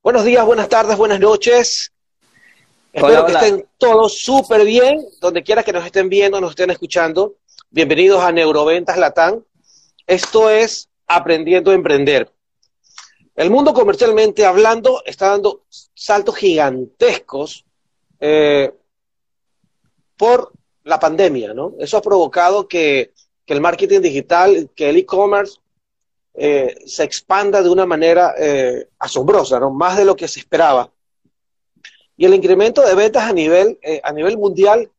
Buenos días, buenas tardes, buenas noches. Espero que estén todos súper bien, donde quiera que nos estén viendo, nos estén escuchando. Bienvenidos a Neuroventas Latán. Esto es Aprendiendo a Emprender. El mundo comercialmente hablando está dando saltos gigantescos eh, por la pandemia, ¿no? Eso ha provocado que, el marketing digital, que el e-commerce eh, se expanda de una manera eh, asombrosa, ¿no? Más de lo que se esperaba. Y el incremento de ventas a nivel, a nivel mundial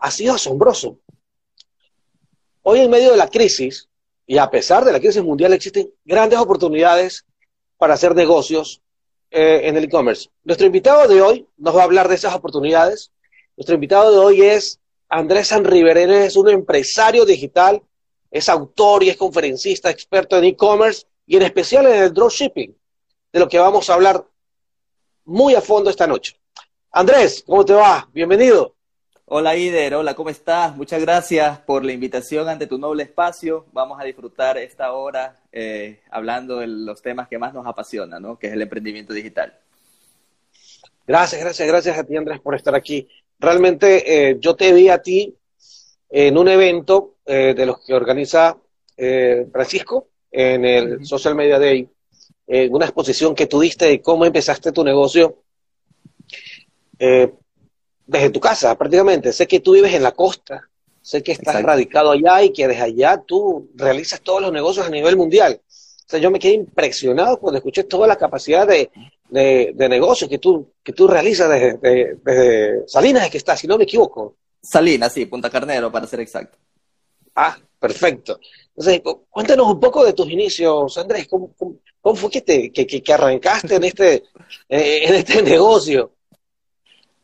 ha sido asombroso. Hoy en medio de la crisis, y a pesar de la crisis mundial, existen grandes oportunidades para hacer negocios eh, en el e-commerce. Nuestro invitado de hoy nos va a hablar de esas oportunidades. Nuestro invitado de hoy es Andrés Sanriverén, es un empresario digital, es autor y es conferencista, experto en e-commerce y en especial en el dropshipping, de lo que vamos a hablar muy a fondo esta noche. Andrés, ¿cómo te va? Bienvenido. Hola Ider, hola, ¿cómo estás? Muchas gracias por la invitación ante tu noble espacio. Vamos a disfrutar esta hora eh, hablando de los temas que más nos apasionan, ¿no? Que es el emprendimiento digital. Gracias, gracias, gracias a ti Andrés por estar aquí. Realmente eh, yo te vi a ti en un evento eh, de los que organiza Francisco en el Social Media Day, en una exposición que tuviste de cómo empezaste tu negocio desde tu casa prácticamente. Sé que tú vives en la costa, sé que estás radicado allá y que desde allá tú realizas todos los negocios a nivel mundial. O sea, yo me quedé impresionado cuando escuché toda la capacidad de, de, negocios que tú, que tú realizas desde, Salinas, es que estás, si no me equivoco. Salinas, sí, Punta Carnero, para ser exacto. Ah, perfecto. Entonces, cuéntanos un poco de tus inicios, Andrés. ¿Cómo, fue que, te, que, que, arrancaste en este, eh, en este negocio?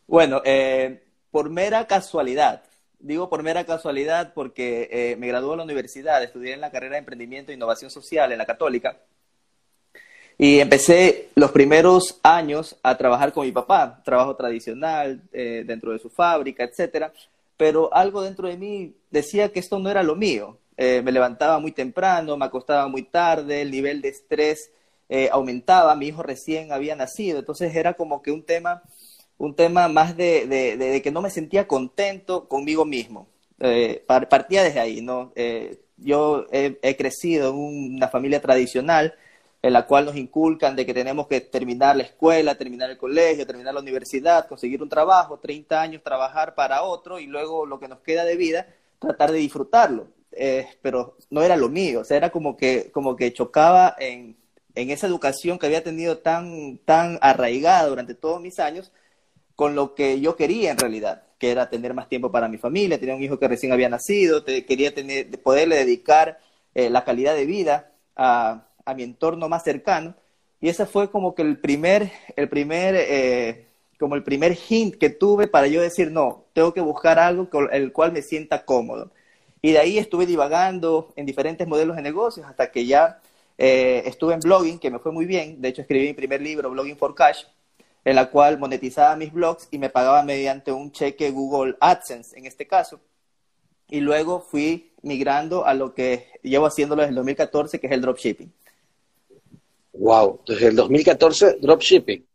Bueno, eh, por mera casualidad, digo por mera casualidad porque eh, me gradué en la universidad, estudié en la carrera de Emprendimiento e Innovación Social en la Católica y empecé los primeros años a trabajar con mi papá, trabajo tradicional eh, dentro de su fábrica, etcétera, pero algo dentro de mí decía que esto no era lo mío. me levantaba muy temprano, me acostaba muy tarde, el nivel de estrés aumentaba, mi hijo recién había nacido, entonces era como que un tema un tema más de, que no me sentía contento conmigo mismo. Eh, partía desde ahí, ¿no? Eh, yo he, crecido en una familia tradicional en la cual nos inculcan de que tenemos que terminar la escuela, terminar el colegio, terminar la universidad, conseguir un trabajo, 30 años trabajar para otro y luego lo que nos queda de vida, tratar de disfrutarlo. Eh, pero no era lo mío, o sea, era como que, como que chocaba en, en esa educación que había tenido tan, tan arraigada durante todos mis años con lo que yo quería en realidad, que era tener más tiempo para mi familia, tenía un hijo que recién había nacido, quería tener, poderle dedicar eh, la calidad de vida a, mi entorno más cercano. Y ese fue como que el primer, el primer, eh, como el primer hint que tuve para yo decir, no, tengo que buscar algo con el cual me sienta cómodo. Y de ahí estuve divagando en diferentes modelos de negocios hasta que ya eh, estuve en blogging, que me fue muy bien. De hecho, escribí mi primer libro, Blogging for Cash, en la cual monetizaba mis blogs y me pagaba mediante un cheque Google AdSense en este caso. Y luego fui migrando a lo que llevo haciéndolo desde el 2014, que es el dropshipping. Wow, desde el 2014 dropshipping.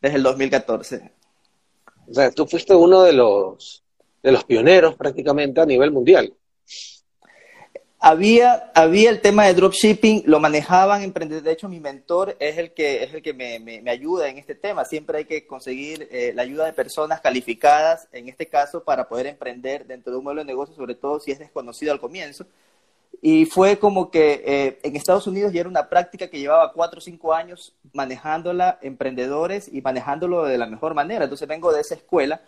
Desde el 2014. O sea, tú fuiste uno de los de los pioneros prácticamente a nivel mundial había, había el tema de dropshipping, lo manejaban emprendedores. De hecho, mi mentor es el que, es el que me, me, ayuda en este tema. Siempre hay que conseguir eh, la ayuda de personas calificadas, en este caso, para poder emprender dentro de un modelo de negocio, sobre todo si es desconocido al comienzo. Y fue como que eh, en Estados Unidos ya era una práctica que llevaba cuatro o cinco años manejándola emprendedores y manejándolo de la mejor manera. Entonces vengo de esa escuela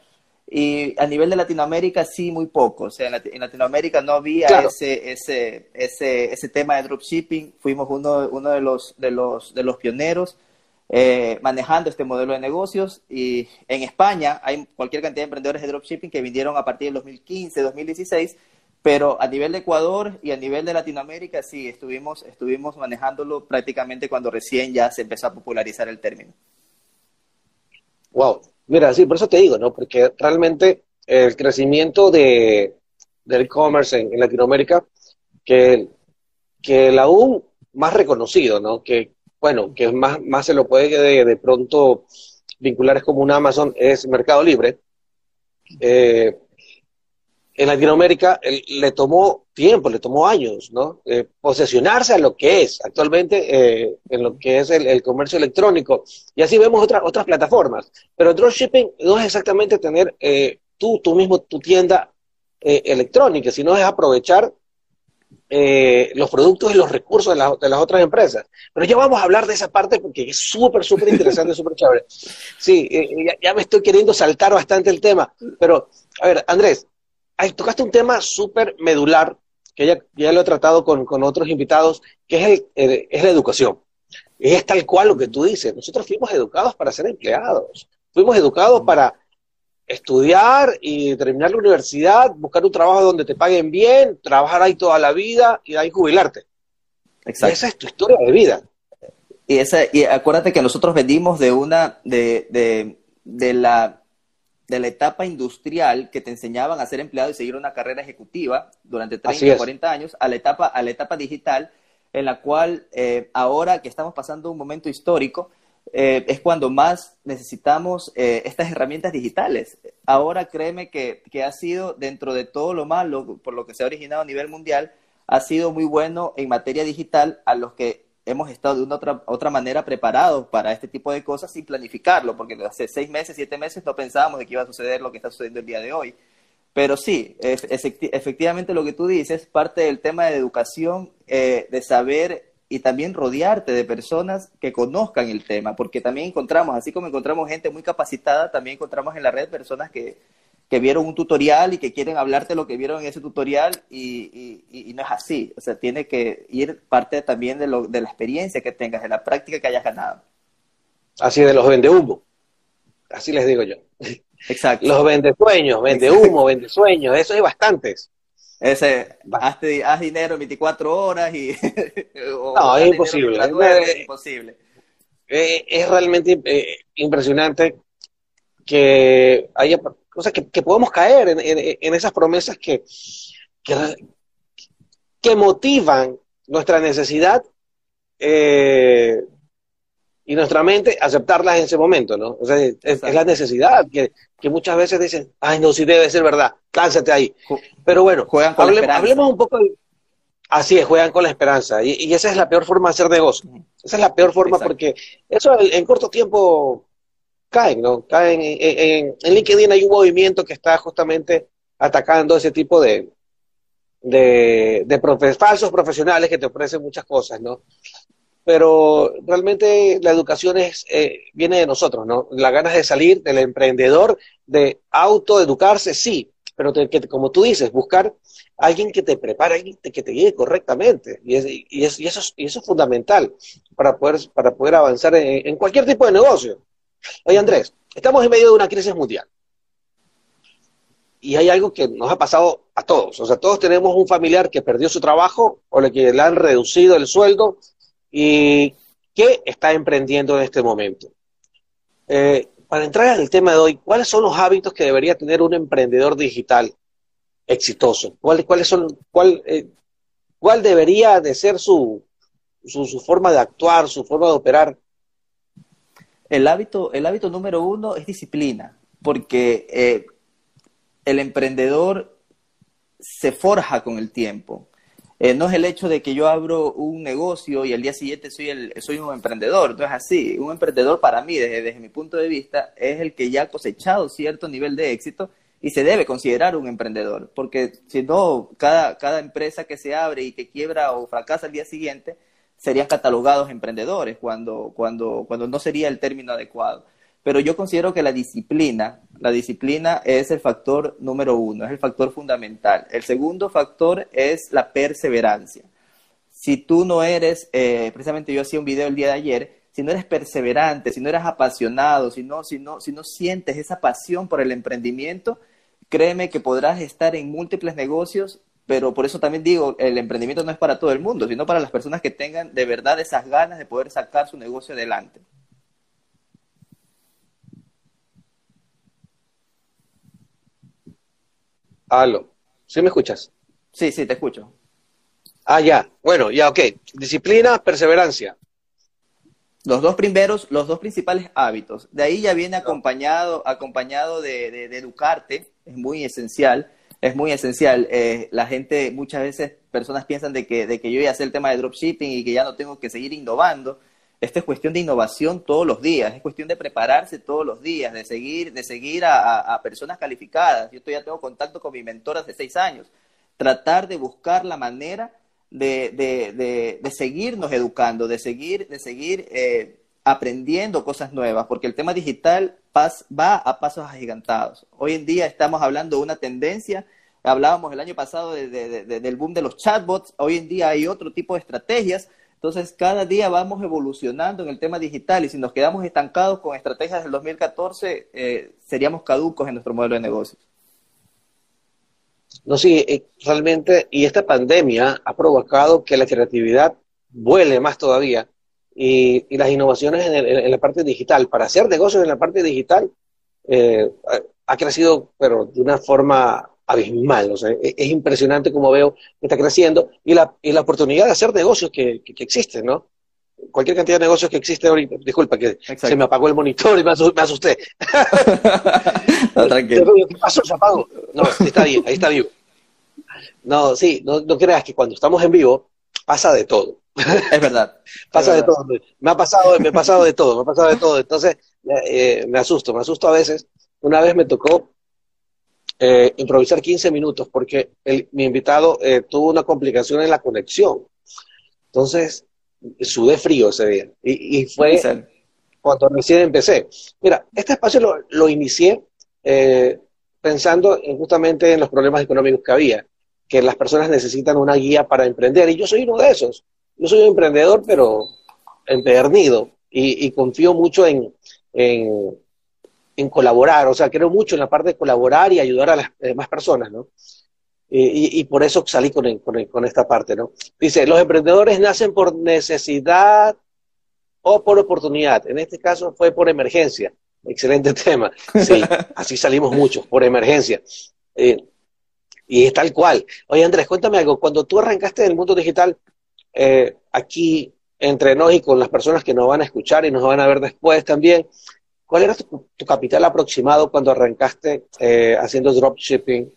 y a nivel de Latinoamérica sí, muy poco. O sea, en, Latinoamérica no había ese, ese, ese, ese tema de dropshipping. Fuimos uno, uno de, los, de, los, de los pioneros eh, manejando este modelo de negocios. Y en España hay cualquier cantidad de emprendedores de dropshipping que vinieron a partir del 2015, 2016. Pero a nivel de Ecuador y a nivel de Latinoamérica sí, estuvimos, estuvimos manejándolo prácticamente cuando recién ya se empezó a popularizar el término. Wow, Mira, sí, por eso te digo, ¿no? Porque realmente el crecimiento de, del e-commerce en, Latinoamérica, que, que el aún más reconocido, ¿no? Que, bueno, que más, más se lo puede de, pronto vincular es como un Amazon, es Mercado Libre. Eh, en Latinoamérica le tomó tiempo, le tomó años, ¿no? Eh, posesionarse a lo que es actualmente eh, en lo que es el, comercio electrónico. Y así vemos otras otras plataformas. Pero dropshipping no es exactamente tener eh, tú, tú mismo, tu tienda electrónica, sino es aprovechar los productos y los recursos de, de, las otras empresas. Pero ya vamos a hablar de esa parte porque es súper, súper interesante, súper chévere. Sí, ya me estoy queriendo saltar bastante el tema. Pero, a ver, Andrés, Ay, tocaste un tema súper medular, que ya, ya, lo he tratado con, otros invitados, que es, el, es la educación. Es tal cual lo que tú dices. Nosotros fuimos educados para ser empleados. Fuimos educados para estudiar y terminar la universidad, buscar un trabajo donde te paguen bien, trabajar ahí toda la vida y ahí jubilarte. Exacto. esa es tu historia de vida. Y, esa, y acuérdate que nosotros venimos de una, de, de, de la de la etapa industrial que te enseñaban a ser empleado y seguir una carrera ejecutiva durante 30 o 40 años a la etapa, a la etapa digital, en la cual eh, ahora que estamos pasando un momento histórico, eh, es cuando más necesitamos eh, estas herramientas digitales. Ahora créeme que, que, ha sido, dentro de todo lo malo, por lo que se ha originado a nivel mundial, ha sido muy bueno en materia digital a los que hemos estado de una otra, otra manera preparados para este tipo de cosas sin planificarlo, porque hace seis meses, siete meses no pensábamos de que iba a suceder lo que está sucediendo el día de hoy. Pero sí, efectivamente lo que tú dices, parte del tema de educación, eh, de saber y también rodearte de personas que conozcan el tema, porque también encontramos, así como encontramos gente muy capacitada, también encontramos en la red personas que, que vieron un tutorial y que quieren hablarte lo que vieron en ese tutorial y, y, no es así. O sea, tiene que ir parte también de, lo, de la experiencia que tengas, de la práctica que hayas ganado. Así de los vende humo. Así les digo yo. Exacto. Los vende sueños, vende humo, vende sueños, eso hay bastantes. Ese, haz, dinero en 24 horas y... no, es imposible. Es, imposible. Eh, es realmente eh, impresionante que haya o sea, que, podemos caer en, esas promesas que, que, motivan nuestra necesidad eh, y nuestra mente aceptarlas en ese momento, ¿no? O sea, es, la necesidad que, muchas veces dicen, ay, no, si debe ser verdad, lánzate ahí. Pero bueno, hablemos un poco Así es, juegan con la esperanza. Y, esa es la peor forma de hacer negocio. Esa es la peor forma porque eso en corto tiempo caen, ¿no? Caen en, en, LinkedIn hay un movimiento que está justamente atacando ese tipo de, de, de falsos profesionales que te ofrecen muchas cosas, ¿no? Pero realmente la educación es, eh, viene de nosotros, ¿no? Las ganas de salir del emprendedor, de autoeducarse, sí, pero como tú dices, buscar alguien que te prepare, alguien que te guíe correctamente. Y, y, y, eso, y eso es fundamental para poder, para poder avanzar en cualquier tipo de negocio. Oye, Andrés, estamos en medio de una crisis mundial. Y hay algo que nos ha pasado a todos. O sea, todos tenemos un familiar que perdió su trabajo o le, que le han reducido el sueldo y que está emprendiendo en este momento. Eh, para entrar en el tema de hoy, ¿cuáles son los hábitos que debería tener un emprendedor digital exitoso? ¿Cuál, cuáles son, cuál, eh, ¿Cuál debería de ser su, su forma de actuar, su forma de operar el hábito, el hábito número uno es disciplina, porque eh, el emprendedor se forja con el tiempo. Eh, no es el hecho de que yo abro un negocio y al día siguiente soy, el, soy un emprendedor, no es así. Un emprendedor para mí, desde, desde mi punto de vista, es el que ya ha cosechado cierto nivel de éxito y se debe considerar un emprendedor, porque si no, cada, cada empresa que se abre y que quiebra o fracasa al día siguiente, serían catalogados emprendedores cuando, cuando, cuando no sería el término adecuado. Pero yo considero que la disciplina, la disciplina es el factor número uno, es el factor fundamental. El segundo factor es la perseverancia. Si tú no eres, eh, precisamente yo hacía un video el día de ayer, si no eres perseverante, si no eres apasionado, si no, si no, si no sientes esa pasión por el emprendimiento, créeme que podrás estar en múltiples negocios pero por eso también digo, el emprendimiento no es para todo el mundo, sino para las personas que tengan de verdad esas ganas de poder sacar su negocio adelante. Aló, ¿sí me escuchas? Sí, sí, te escucho. Ah, ya, bueno, ya, ok. Disciplina, perseverancia. Los dos primeros, los dos principales hábitos. De ahí ya viene acompañado, acompañado de, educarte, es muy esencial, es muy esencial. Eh, la gente, muchas veces, personas piensan de que, de que yo ya sé el tema de dropshipping y que ya no tengo que seguir innovando. Esta es cuestión de innovación todos los días, es cuestión de prepararse todos los días, de seguir, de seguir a, personas calificadas. Yo ya tengo contacto con mi mentor hace seis años. Tratar de buscar la manera de, de, de, seguirnos educando, de seguir, de seguir eh, aprendiendo cosas nuevas, porque el tema digital va a pasos agigantados. Hoy en día estamos hablando de una tendencia, hablábamos el año pasado del boom de los chatbots, hoy en día hay otro tipo de estrategias, entonces cada día vamos evolucionando en el tema digital y si nos quedamos estancados con estrategias del 2014, eh, seríamos caducos en nuestro modelo de negocios. No, sí, eh, realmente, y esta pandemia ha provocado que la creatividad vuele más todavía y, las innovaciones en, la parte digital, para hacer negocios en la parte digital, eh, ha crecido, pero de una forma abismal. O sea, es, impresionante como veo que está creciendo y la, y la oportunidad de hacer negocios que, que, existen, ¿no? Cualquier cantidad de negocios que existe ahorita. Disculpa, que se me apagó el monitor y me asusté. tranquilo. ¿Qué pasó? Se apagó. No, está bien, ahí está vivo. No, sí, no, no creas que cuando estamos en vivo pasa de todo. Es verdad. pasa de todo. Me ha pasado, me ha pasado de todo, me ha pasado de todo. Entonces, eh, me asusto, me asusto a veces. Una vez me tocó eh, improvisar 15 minutos porque mi invitado eh, tuvo una complicación en la conexión. Entonces, sudé frío ese día. Y, fue cuando recién empecé. Mira, este espacio lo, lo inicié pensando justamente en los problemas económicos que había que las personas necesitan una guía para emprender. Y yo soy uno de esos. Yo soy un emprendedor, pero empedernido. Y, confío mucho en, en, colaborar. O sea, creo mucho en la parte de colaborar y ayudar a las demás personas, ¿no? Y, por eso salí con, con, esta parte, ¿no? Dice, los emprendedores nacen por necesidad o por oportunidad. En este caso fue por emergencia. Excelente tema. Sí, así salimos muchos, por emergencia. Eh, y es tal cual. Oye, Andrés, cuéntame algo. Cuando tú arrancaste en el mundo digital, eh, aquí entre nos y con las personas que nos van a escuchar y nos van a ver después también, ¿cuál era tu, capital aproximado cuando arrancaste eh, haciendo dropshipping?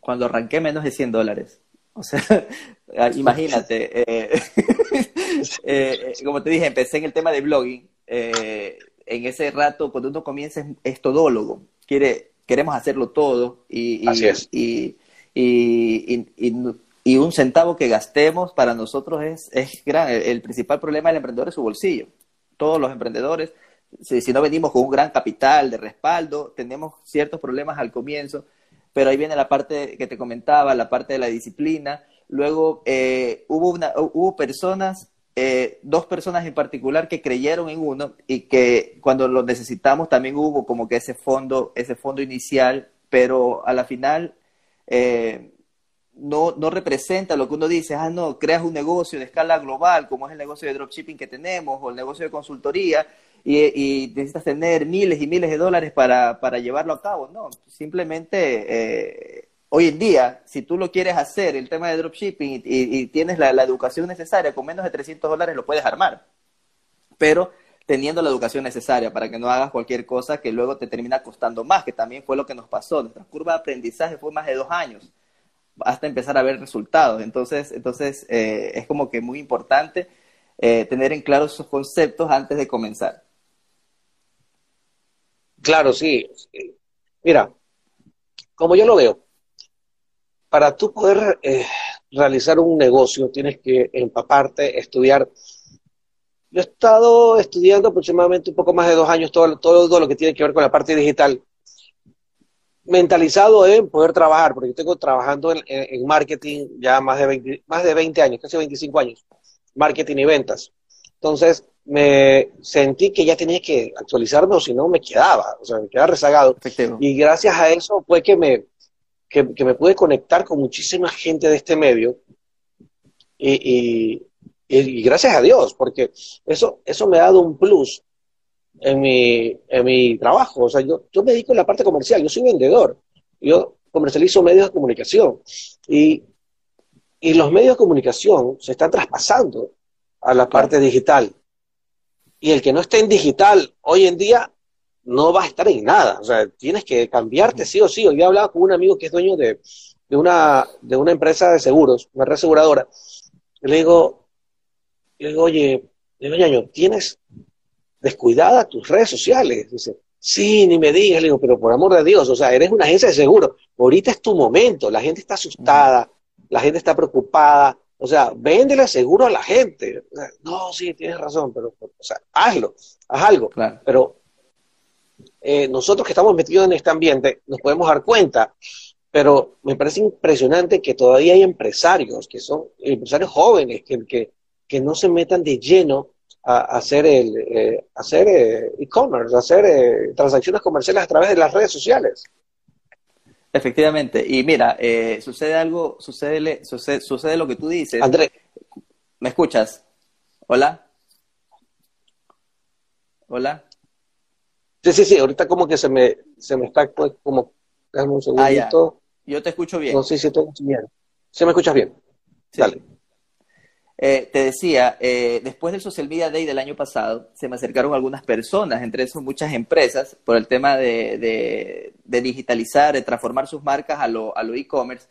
Cuando arranqué menos de 100 dólares. O sea, imagínate, eh, como te dije, empecé en el tema de blogging. en ese rato, cuando uno comienza es todólogo. Quiere, queremos hacerlo todo y, y, y, un centavo que gastemos para nosotros es, es gran. El, principal problema del emprendedor es su bolsillo. Todos los emprendedores, si, si no venimos con un gran capital de respaldo, tenemos ciertos problemas al comienzo, pero ahí viene la parte que te comentaba, la parte de la disciplina. Luego eh, hubo, una, hubo personas eh, dos personas en particular que creyeron en uno y que cuando lo necesitamos también hubo como que ese fondo, ese fondo inicial, pero a la final eh, no, no representa lo que uno dice, ah, no, creas un negocio de escala global, como es el negocio de dropshipping que tenemos, o el negocio de consultoría, y, necesitas tener miles y miles de dólares para, para llevarlo a cabo. No, simplemente eh, hoy en día, si tú lo quieres hacer, el tema de dropshipping, y, tienes la, educación necesaria, con menos de 300 dólares lo puedes armar. Pero teniendo la educación necesaria para que no hagas cualquier cosa que luego te termina costando más, que también fue lo que nos pasó. Nuestra curva de aprendizaje fue más de dos años hasta empezar a ver resultados. Entonces, entonces eh, es como que muy importante eh, tener en claro esos conceptos antes de comenzar. Claro, sí. Mira, como yo lo veo, para tú poder eh, realizar un negocio tienes que empaparte, estudiar. Yo he estado estudiando aproximadamente un poco más de dos años todo, todo lo que tiene que ver con la parte digital, mentalizado en poder trabajar, porque yo tengo trabajando en, marketing ya más de, 20, más de 20 años, casi 25 años, marketing y ventas. Entonces, me sentí que ya tenía que actualizarme o si no me quedaba, o sea, me quedaba rezagado. Y gracias a eso fue que me, que, me pude conectar con muchísima gente de este medio y, gracias a Dios, porque eso, eso me ha dado un plus en mi, en mi trabajo. O sea, yo, yo me dedico a la parte comercial, yo soy vendedor, yo comercializo medios de comunicación y, y los medios de comunicación se están traspasando a la parte digital. Y el que no esté en digital hoy en día no va a estar en nada. O sea, tienes que cambiarte sí o sí. Hoy he hablado con un amigo que es dueño de, de, una, de una empresa de seguros, una reaseguradora. Le digo, le digo, oye, le digo, Ñaño, ¿tienes descuidada tus redes sociales? Dice, sí, ni me digas. Le digo, pero por amor de Dios, o sea, eres una agencia de seguro. Ahorita es tu momento. La gente está asustada, la gente está preocupada. O sea, véndele seguro a la gente. no, sí, tienes razón, pero, o sea, hazlo, haz algo. Pero eh, nosotros que estamos metidos en este ambiente nos podemos dar cuenta, pero me parece impresionante que todavía hay empresarios, que son empresarios jóvenes, que, que, no se metan de lleno a, hacer el eh, hacer eh, e-commerce, hacer transacciones comerciales a través de las redes sociales. Efectivamente. Y mira, eh, sucede algo, sucede, sucede, sucede lo que tú dices. Andrés. ¿Me escuchas? ¿Hola? ¿Hola? Sí, sí, sí. Ahorita como que se me, se me está pues, como... Dame un ah, segundito. Yo te escucho bien. No sé si te bien. ¿Se me escuchas bien? Dale. Eh, te decía, eh, después del Social Media Day del año pasado, se me acercaron algunas personas, entre esos muchas empresas, por el tema de, digitalizar, de transformar sus marcas a lo, e-commerce.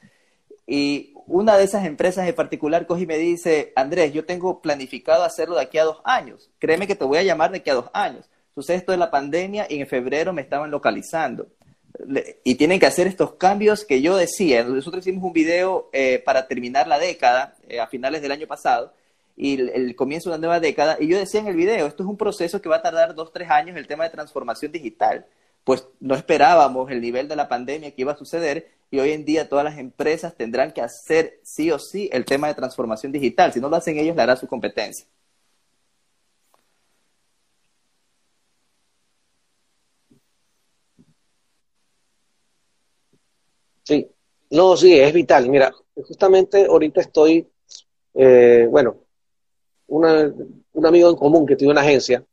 Y una de esas empresas en particular coge y me dice, Andrés, yo tengo planificado hacerlo de aquí a dos años. Créeme que te voy a llamar de aquí a dos años. Sucede esto de la pandemia y en febrero me estaban localizando y tienen que hacer estos cambios que yo decía. Nosotros hicimos un video eh, para terminar la década eh, a finales del año pasado y el, comienzo de una nueva década. Y yo decía en el video, esto es un proceso que va a tardar dos, tres años el tema de transformación digital. Pues no esperábamos el nivel de la pandemia que iba a suceder y hoy en día todas las empresas tendrán que hacer sí o sí el tema de transformación digital. Si no lo hacen ellos, le hará su competencia. Sí, no, sí, es vital. Mira, justamente ahorita estoy, eh, bueno, un amigo en común que tiene una agencia,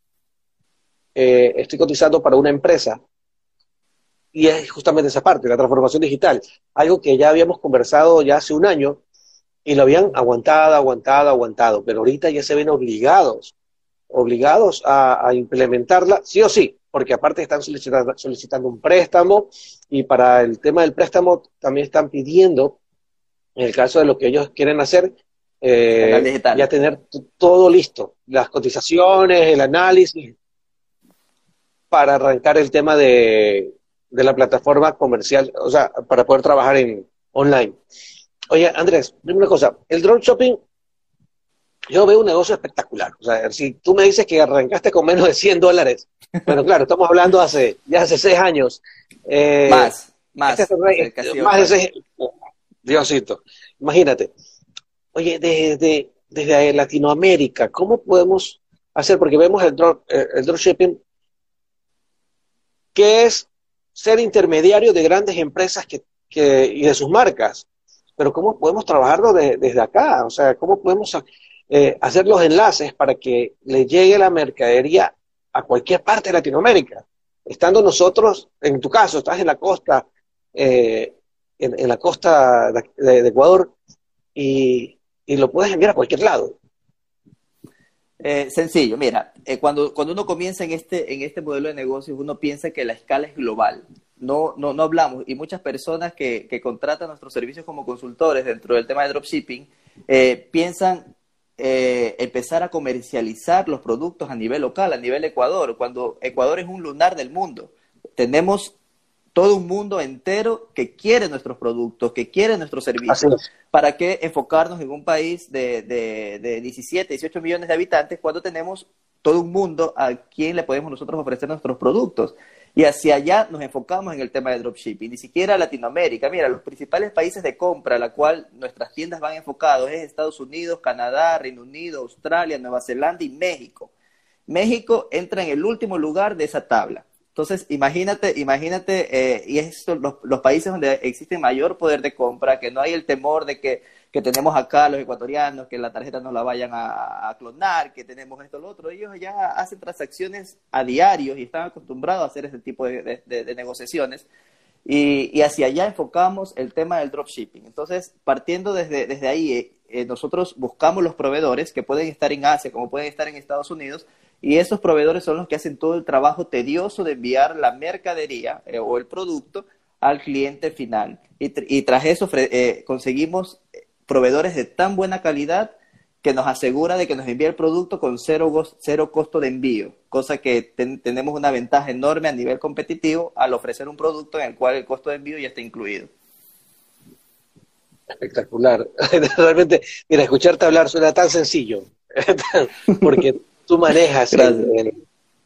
eh, estoy cotizando para una empresa y es justamente esa parte, la transformación digital, algo que ya habíamos conversado ya hace un año y lo habían aguantado, aguantado, aguantado, pero ahorita ya se ven obligados, obligados a implementarla, sí o sí, porque aparte están solicitando, un préstamo y para el tema del préstamo también están pidiendo, en el caso de lo que ellos quieren hacer, eh, ya tener todo listo, las cotizaciones, el análisis, para arrancar el tema de, de la plataforma comercial, o sea, para poder trabajar en online. Oye, Andrés, dime una cosa, el drone shopping yo veo un negocio espectacular. O sea, si tú me dices que arrancaste con menos de 100 dólares, bueno, claro, estamos hablando hace ya hace seis años. Eh, más, más. Este más de seis. Diosito, imagínate. Oye, desde, desde Latinoamérica, ¿cómo podemos hacer? Porque vemos el, drop, eh, el dropshipping, que es ser intermediario de grandes empresas que, que, y de sus marcas. Pero ¿cómo podemos trabajarlo desde acá? O sea, ¿cómo podemos eh, hacer los enlaces para que le llegue la mercadería a cualquier parte de Latinoamérica. Estando nosotros, en tu caso, estás en la costa, eh, en, la costa de, Ecuador y, lo puedes enviar a cualquier lado. Eh, sencillo, mira, cuando, cuando uno comienza en este, en este modelo de negocios, uno piensa que la escala es global. No, no, no hablamos, y muchas personas que, que contratan nuestros servicios como consultores dentro del tema de dropshipping piensan eh, empezar a comercializar los productos a nivel local, a nivel Ecuador, cuando Ecuador es un lunar del mundo. Tenemos todo un mundo entero que quiere nuestros productos, que quiere nuestros servicios. ¿Para qué enfocarnos en un país de, de, de 17, 18 millones de habitantes cuando tenemos todo un mundo a quien le podemos nosotros ofrecer nuestros productos? Y hacia allá nos enfocamos en el tema de dropshipping, ni siquiera Latinoamérica. Mira, los principales países de compra a la cual nuestras tiendas van enfocados es Estados Unidos, Canadá, Reino Unido, Australia, Nueva Zelanda y México. México entra en el último lugar de esa tabla. Entonces, imagínate, imagínate, eh, y es los, países donde existe mayor poder de compra, que no hay el temor de que que tenemos acá los ecuatorianos, que la tarjeta no la vayan a, clonar, que tenemos esto, lo otro. Ellos ya hacen transacciones a diario y están acostumbrados a hacer ese tipo de, negociaciones. Y, hacia allá enfocamos el tema del dropshipping. Entonces, partiendo desde, desde ahí, eh, nosotros buscamos los proveedores que pueden estar en Asia, como pueden estar en Estados Unidos, y esos proveedores son los que hacen todo el trabajo tedioso de enviar la mercadería eh, o el producto al cliente final. Y, tras eso eh, conseguimos proveedores de tan buena calidad que nos asegura de que nos envía el producto con cero, cero costo de envío, cosa que tenemos una ventaja enorme a nivel competitivo al ofrecer un producto en el cual el costo de envío ya está incluido. Espectacular. Realmente, mira, escucharte hablar suena tan sencillo, porque tú manejas el,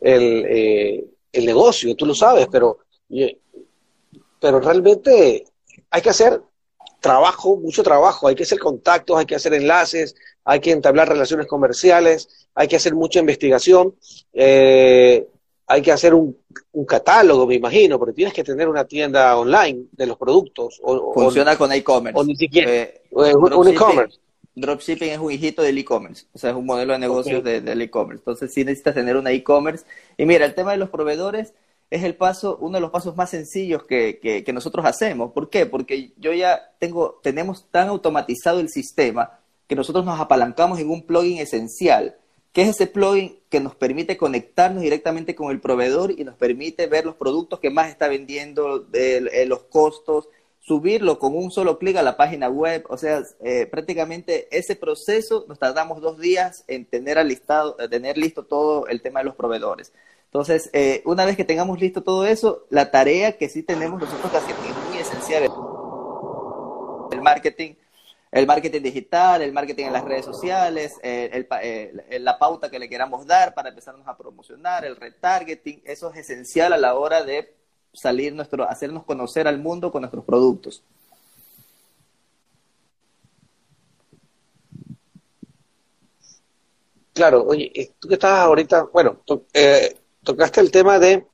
eh, el, negocio, tú lo sabes, pero, pero realmente hay que hacer trabajo, mucho trabajo, hay que hacer contactos, hay que hacer enlaces, hay que entablar relaciones comerciales, hay que hacer mucha investigación, eh, hay que hacer un, catálogo, me imagino, porque tienes que tener una tienda online de los productos. O, Funciona con e-commerce. O ni siquiera. Eh, un e-commerce. Dropshipping es un hijito del e-commerce, o sea, es un modelo de negocios del e-commerce. Entonces sí necesitas tener una e-commerce. Y mira, el tema de los proveedores es el paso, uno de los pasos más sencillos que, que, nosotros hacemos. ¿Por qué? Porque yo ya tengo, tenemos tan automatizado el sistema que nosotros nos apalancamos en un plugin esencial, que es ese plugin que nos permite conectarnos directamente con el proveedor y nos permite ver los productos que más está vendiendo, eh, los costos, subirlo con un solo clic a la página web. O sea, eh, prácticamente ese proceso nos tardamos dos días en tener, alistado, tener listo todo el tema de los proveedores. Entonces, eh, una vez que tengamos listo todo eso, la tarea que sí tenemos nosotros que hacer es muy esencial, el marketing, el marketing digital, el marketing en las redes sociales, el, la pauta que le queramos dar para empezarnos a promocionar, el retargeting, eso es esencial a la hora de salir nuestro, hacernos conocer al mundo con nuestros productos. Claro, oye, eh, tú que estás ahorita, bueno, eh, tocaste el tema de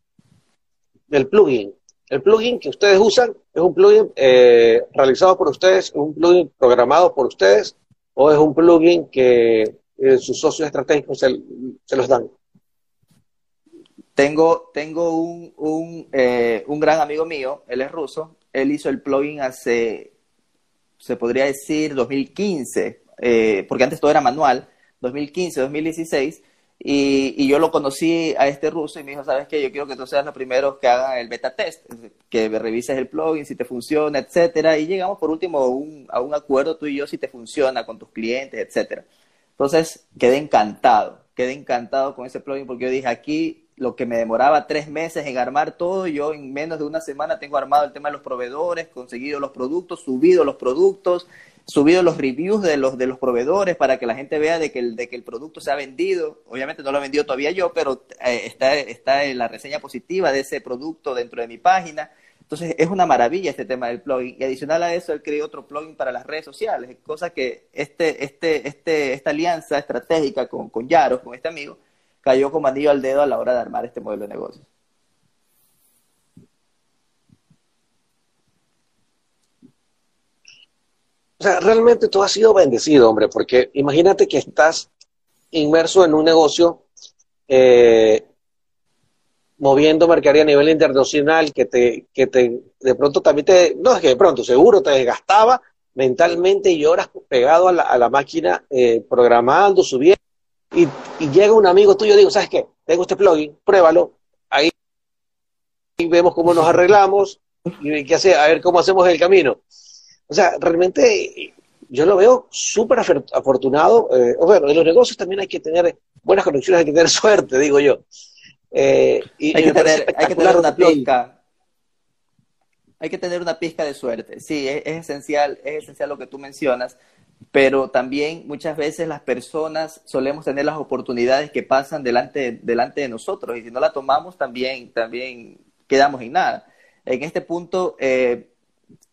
del plugin. El plugin que ustedes usan es un plugin eh, realizado por ustedes, es un plugin programado por ustedes o es un plugin que sus socios estratégicos se los dan. Tengo, tengo un, un, eh, un gran amigo mío, él es ruso, él hizo el plugin hace, se podría decir, 2015, eh, porque antes todo era manual, 2015, 2016, y, y, yo lo conocí a este ruso y me dijo, ¿sabes qué? Yo quiero que tú seas los primeros que hagan el beta test, que revises el plugin, si te funciona, etcétera, y llegamos por último a un, a un acuerdo tú y yo si te funciona con tus clientes, etcétera. Entonces, quedé encantado, quedé encantado con ese plugin porque yo dije, aquí lo que me demoraba tres meses en armar todo, yo en menos de una semana tengo armado el tema de los proveedores, conseguido los productos, subido los productos, subido los reviews de los, de los proveedores para que la gente vea de que el, de que el producto se ha vendido. Obviamente no lo he vendido todavía yo, pero eh, está, está en la reseña positiva de ese producto dentro de mi página. Entonces es una maravilla este tema del plugin. Y adicional a eso, él creó otro plugin para las redes sociales, cosa que este, este, este, esta alianza estratégica con, con Yaros, con este amigo, cayó como anillo al dedo a la hora de armar este modelo de negocio. O sea, realmente tú has sido bendecido, hombre, porque imagínate que estás inmerso en un negocio eh, moviendo mercadería a nivel internacional que te, que te, de pronto también te, no es que de pronto, seguro te desgastaba mentalmente y horas pegado a la, máquina eh, programando, subiendo y, llega un amigo tuyo y digo, ¿sabes qué? Tengo este plugin, pruébalo, ahí vemos cómo nos arreglamos y qué hace, a ver cómo hacemos el camino. O sea, realmente yo lo veo súper afortunado. Eh, bueno, en los negocios también hay que tener buenas conexiones, hay que tener suerte, digo yo. Eh, y, hay, que tener, hay, que tener, una pizca. Hay que tener una pizca de suerte. Sí, es, es, esencial, es esencial lo que tú mencionas pero también muchas veces las personas solemos tener las oportunidades que pasan delante, delante de nosotros y si no la tomamos también, también quedamos en nada. En este punto, eh,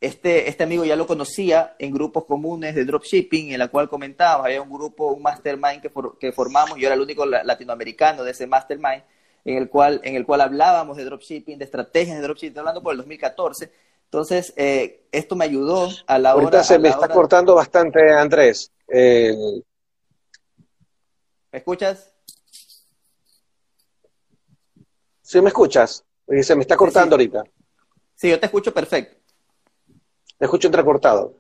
este, este amigo ya lo conocía en grupos comunes de dropshipping, en la cual comentábamos, había un grupo, un mastermind que, que formamos, yo era el único latinoamericano de ese mastermind, en el cual, en el cual hablábamos de dropshipping, de estrategias de dropshipping, hablando por el 2014, entonces, eh, esto me ayudó a la hora... Ahorita se me está cortando bastante, Andrés. ¿Me escuchas? Sí, me escuchas. Se me está cortando ahorita. Sí, yo te escucho perfecto. Te escucho entrecortado.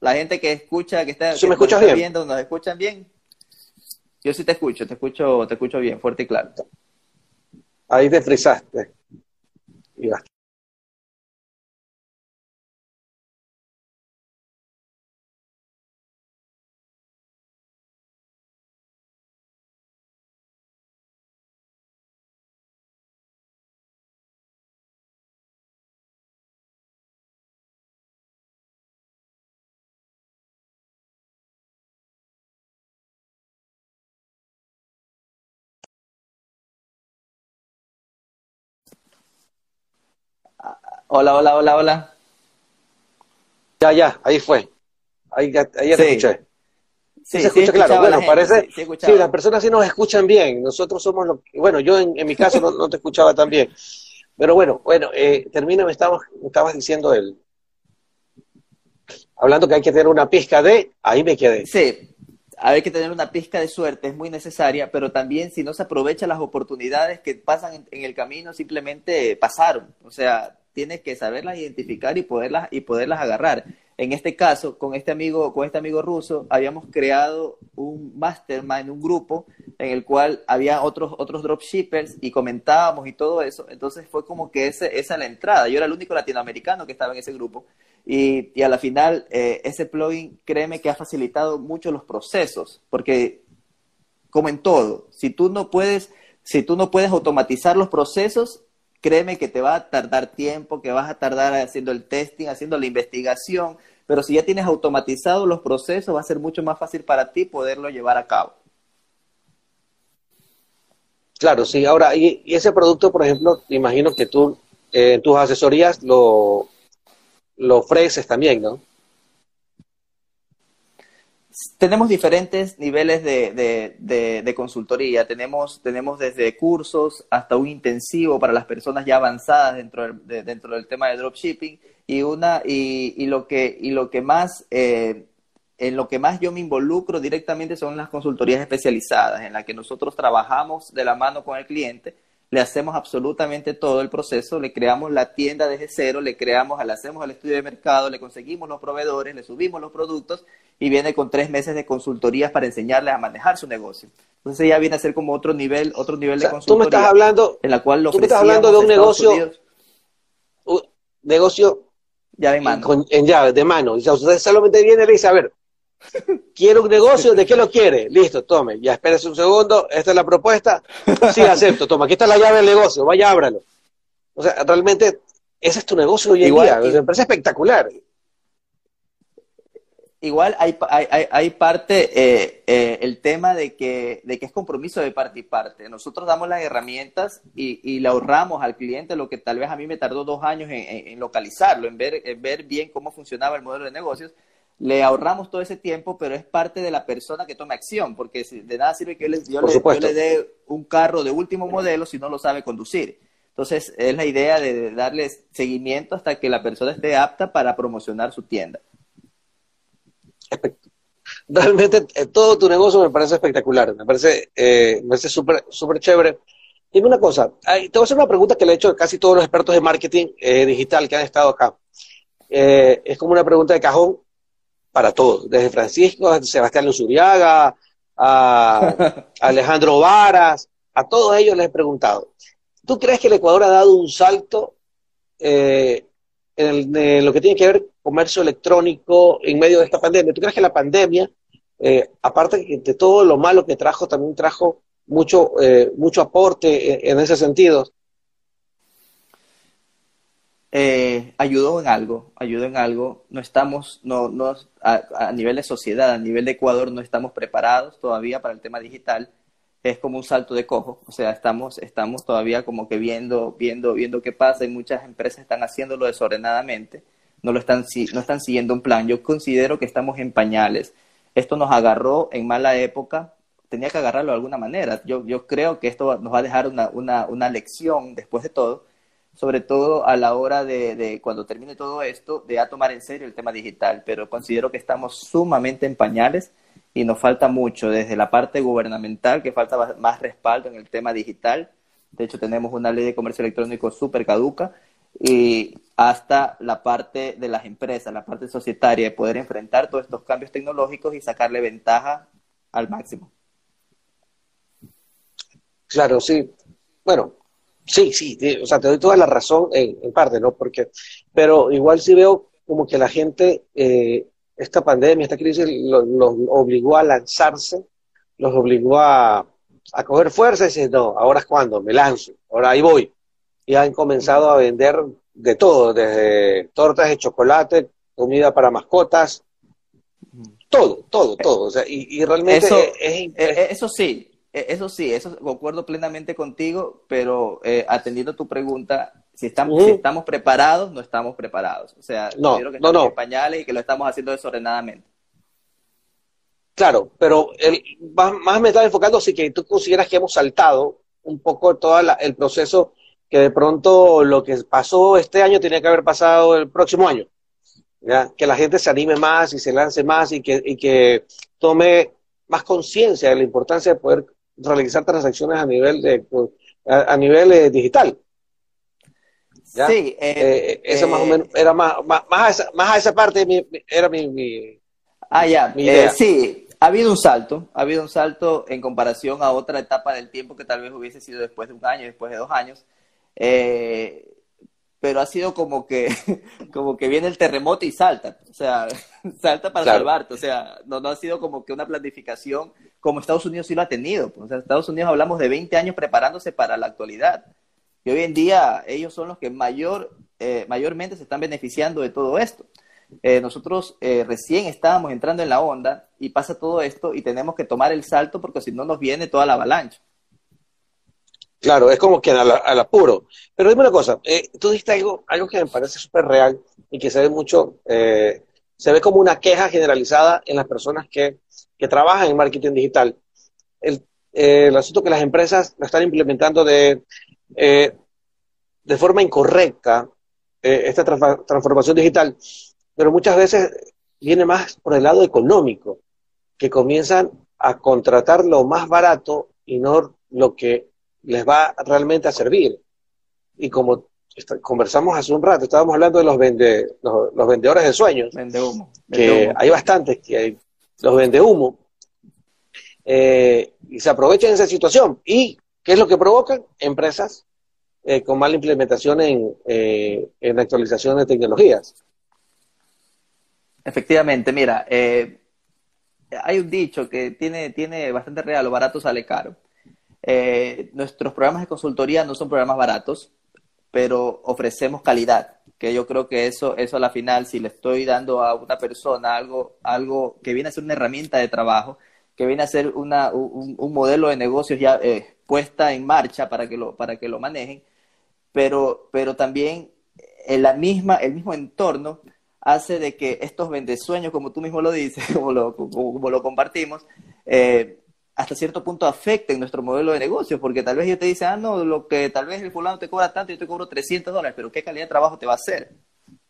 La gente que escucha, que está, ¿Sí me escuchas bien? ¿nos escuchan bien? Yo sí te escucho, te escucho, te escucho bien, fuerte y claro. Ahí te frisaste. Y Hola, hola, hola, hola. Ya, ya, ahí fue. Ahí ya, ahí ya te escuché. Sí, se escucha claro. Bueno, parece. Sí, sí, las personas sí nos escuchan bien. Nosotros somos los. Bueno, yo en, mi caso no, te escuchaba tan bien. Pero bueno, bueno, eh, termina, me estabas, me estabas diciendo el. Hablando que hay que tener una pizca de. Ahí me quedé. Sí, hay que tener una pizca de suerte, es muy necesaria, pero también si no se aprovechan las oportunidades que pasan en, en el camino, simplemente pasaron. O sea, tienes que saberlas identificar y poderlas, y poderlas agarrar. En este caso, con este amigo, con este amigo ruso, habíamos creado un mastermind, un grupo en el cual había otros, otros dropshippers y comentábamos y todo eso. Entonces fue como que ese, esa la entrada. Yo era el único latinoamericano que estaba en ese grupo. Y, y a la final, eh, ese plugin, créeme que ha facilitado mucho los procesos, porque como en todo, si tú no puedes, si tú no puedes automatizar los procesos, créeme que te va a tardar tiempo, que vas a tardar haciendo el testing, haciendo la investigación, pero si ya tienes automatizados los procesos, va a ser mucho más fácil para ti poderlo llevar a cabo. Claro, sí. Ahora, y, ese producto, por ejemplo, imagino que tú eh, en tus asesorías lo, lo ofreces también, ¿no? Tenemos diferentes niveles de, consultoría. Tenemos, tenemos desde cursos hasta un intensivo para las personas ya avanzadas dentro del, dentro del tema de dropshipping y una y, y lo que y lo que más eh, en lo que más yo me involucro directamente son las consultorías especializadas en las que nosotros trabajamos de la mano con el cliente le hacemos absolutamente todo el proceso, le creamos la tienda desde cero, le creamos, le hacemos el estudio de mercado, le conseguimos los proveedores, le subimos los productos y viene con tres meses de consultorías para enseñarles a manejar su negocio. Entonces ya viene a ser como otro nivel, otro nivel de consultoría. Tú me estás hablando, en la cual tú me estás hablando de un negocio, un negocio llave en mano. en llave, de mano. O sea, usted solamente viene y le dice, a ver, Quiero un negocio, ¿de qué lo quiere? Listo, tome, ya espérese un segundo, esta es la propuesta, sí, acepto, toma, aquí está la llave del negocio, vaya, ábralo. O sea, realmente, ese es tu negocio hoy en día, me parece espectacular. Igual hay, hay, hay parte, eh, eh, el tema de que, de que es compromiso de parte y parte. Nosotros damos las herramientas y, y le ahorramos al cliente lo que tal vez a mí me tardó dos años en, en localizarlo, en ver, en ver bien cómo funcionaba el modelo de negocios le ahorramos todo ese tiempo, pero es parte de la persona que tome acción, porque de nada sirve que yo, le, yo le, dé un carro de último modelo si no lo sabe conducir. Entonces, es la idea de darle seguimiento hasta que la persona esté apta para promocionar su tienda. Realmente eh, todo tu negocio me parece espectacular, me parece eh, me parece súper super chévere. Dime una cosa, te voy a hacer una pregunta que le he hecho a casi todos los expertos de marketing eh, digital que han estado acá. es como una pregunta de cajón, para todos, desde Francisco a Sebastián Luzuriaga, a Alejandro Varas, a todos ellos les he preguntado, ¿tú crees que el Ecuador ha dado un salto eh, en, lo que tiene que ver comercio electrónico en medio de esta pandemia? ¿Tú crees que la pandemia, eh, aparte de todo lo malo que trajo, también trajo mucho, eh, mucho aporte en ese sentido? Eh, ayudó en algo, ayudó en algo. No estamos, no, no, a, nivel de sociedad, a nivel de Ecuador, no estamos preparados todavía para el tema digital. Es como un salto de cojo, o sea, estamos, estamos todavía como que viendo, viendo, viendo qué pasa y muchas empresas están haciéndolo desordenadamente, no lo están, no están siguiendo un plan. Yo considero que estamos en pañales. Esto nos agarró en mala época, tenía que agarrarlo de alguna manera. Yo, yo creo que esto nos va a dejar una, una, una lección después de todo sobre todo a la hora de, cuando termine todo esto, de a tomar en serio el tema digital, pero considero que estamos sumamente en pañales y nos falta mucho, desde la parte gubernamental, que falta más respaldo en el tema digital, de hecho tenemos una ley de comercio electrónico súper caduca, y hasta la parte de las empresas, la parte societaria, de poder enfrentar todos estos cambios tecnológicos y sacarle ventaja al máximo. Claro, sí. Bueno, sí, sí, o sea, te doy toda la razón en, parte, ¿no? Porque, pero igual sí veo como que la gente, eh, esta pandemia, esta crisis, los obligó a lanzarse, los obligó a, a coger fuerza y decir, no, ahora es cuando, me lanzo, ahora ahí voy. Y han comenzado a vender de todo, desde tortas de chocolate, comida para mascotas, todo, todo, todo. O sea, y, realmente eso, es, eh, eso sí, eh, eso sí, eso concuerdo plenamente contigo, pero eh, atendiendo a tu pregunta, si estamos, si estamos preparados, no estamos preparados. O sea, no, que no, no. en pañales y que lo estamos haciendo desordenadamente. Claro, pero el, más, me estaba enfocando si que tú consideras que hemos saltado un poco todo el proceso que de pronto lo que pasó este año tenía que haber pasado el próximo año. que la gente se anime más y se lance más y que, y que tome más conciencia de la importancia de poder realizar transacciones a nivel de a, nivel eh, digital. Sí, eh, eh, eso más o menos era más, más, a, esa, más a esa parte era mi, ah ya sí ha habido un salto ha habido un salto en comparación a otra etapa del tiempo que tal vez hubiese sido después de un año después de dos años eh, pero ha sido como que, como que viene el terremoto y salta, o sea, salta para salvarte, o sea, no, no ha sido como que una planificación como Estados Unidos sí lo ha tenido, o sea, Estados Unidos hablamos de 20 años preparándose para la actualidad, y hoy en día ellos son los que mayor, eh, mayormente se están beneficiando de todo esto. Eh, nosotros eh, recién estábamos entrando en la onda y pasa todo esto y tenemos que tomar el salto porque si no nos viene toda la avalancha. Claro, es como que al, apuro. Pero dime una cosa, eh, tú dijiste algo, algo que me parece súper real y que se ve mucho, eh, se ve como una queja generalizada en las personas que, que trabajan en marketing digital. El, eh, el, asunto que las empresas lo están implementando de, de forma incorrecta, esta transformación digital, pero muchas veces viene más por el lado económico, que comienzan a contratar lo más barato y no lo que les va realmente a servir. Y como conversamos hace un rato, estábamos hablando de los, vende, los, vendedores de sueños, vende humo, que hay bastantes que hay, los vende humo, eh, y se aprovechan de esa situación. ¿Y qué es lo que provocan? Empresas eh, con mala implementación en, eh, en actualización de tecnologías. Efectivamente, mira, hay un dicho que tiene, tiene bastante real, lo barato sale caro. Eh, nuestros programas de consultoría no son programas baratos, pero ofrecemos calidad, que yo creo que eso, eso a la final, si le estoy dando a una persona algo, algo que viene a ser una herramienta de trabajo, que viene a ser una, un, modelo de negocios ya eh, puesta en marcha para que lo, para que lo manejen, pero, pero también en la misma, el mismo entorno hace de que estos vendesueños, como tú mismo lo dices, como lo, como, lo compartimos, eh, hasta cierto punto afecten nuestro modelo de negocio, porque tal vez yo te dice, ah, no, lo que tal vez el fulano te cobra tanto, yo te cobro 300 dólares, pero ¿qué calidad de trabajo te va a hacer?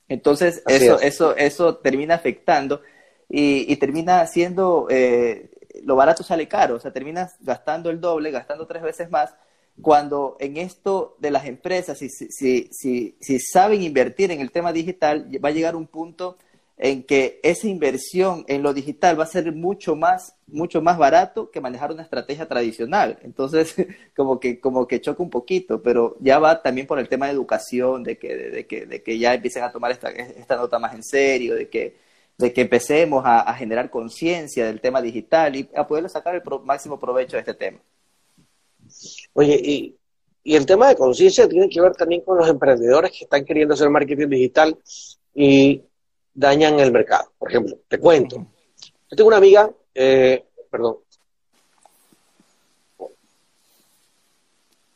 Entonces, eso, eso, eso termina afectando y, termina haciendo, eh, lo barato sale caro, o sea, terminas gastando el doble, gastando tres veces más, cuando en esto de las empresas, si, si, si, si saben invertir en el tema digital, va a llegar un punto en que esa inversión en lo digital va a ser mucho más, mucho más barato que manejar una estrategia tradicional. Entonces, como que, como que choca un poquito, pero ya va también por el tema de educación, de que, de, que, de que ya empiecen a tomar esta, esta nota más en serio, de que, de que empecemos a, generar conciencia del tema digital y a poder sacar el máximo provecho de este tema. Oye, y, y el tema de conciencia tiene que ver también con los emprendedores que están queriendo hacer marketing digital y dañan el mercado. Por ejemplo, te cuento. Yo tengo una amiga, eh, perdón,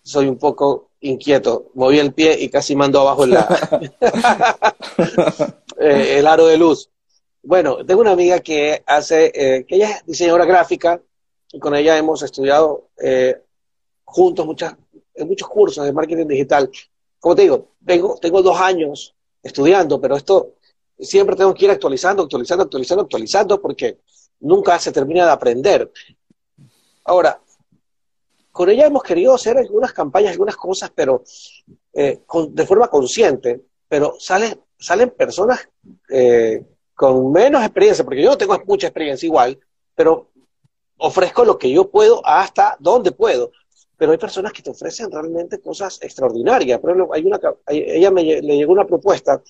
soy un poco inquieto, moví el pie y casi mando abajo el, eh, el aro de luz. Bueno, tengo una amiga que hace, eh, que ella es diseñadora gráfica y con ella hemos estudiado juntos muchas, muchos cursos de marketing digital. Como te digo, tengo, tengo dos años estudiando, pero esto siempre tengo que ir actualizando, actualizando, actualizando, actualizando, porque nunca se termina de aprender. Ahora, con ella hemos querido hacer algunas campañas, algunas cosas, pero eh, de forma consciente, pero salen, salen personas eh, con menos experiencia, porque yo no tengo mucha experiencia igual, pero ofrezco lo que yo puedo hasta donde puedo. pero hay personas que te ofrecen realmente cosas extraordinarias. Por ejemplo, hay una, ella me, le llegó una propuesta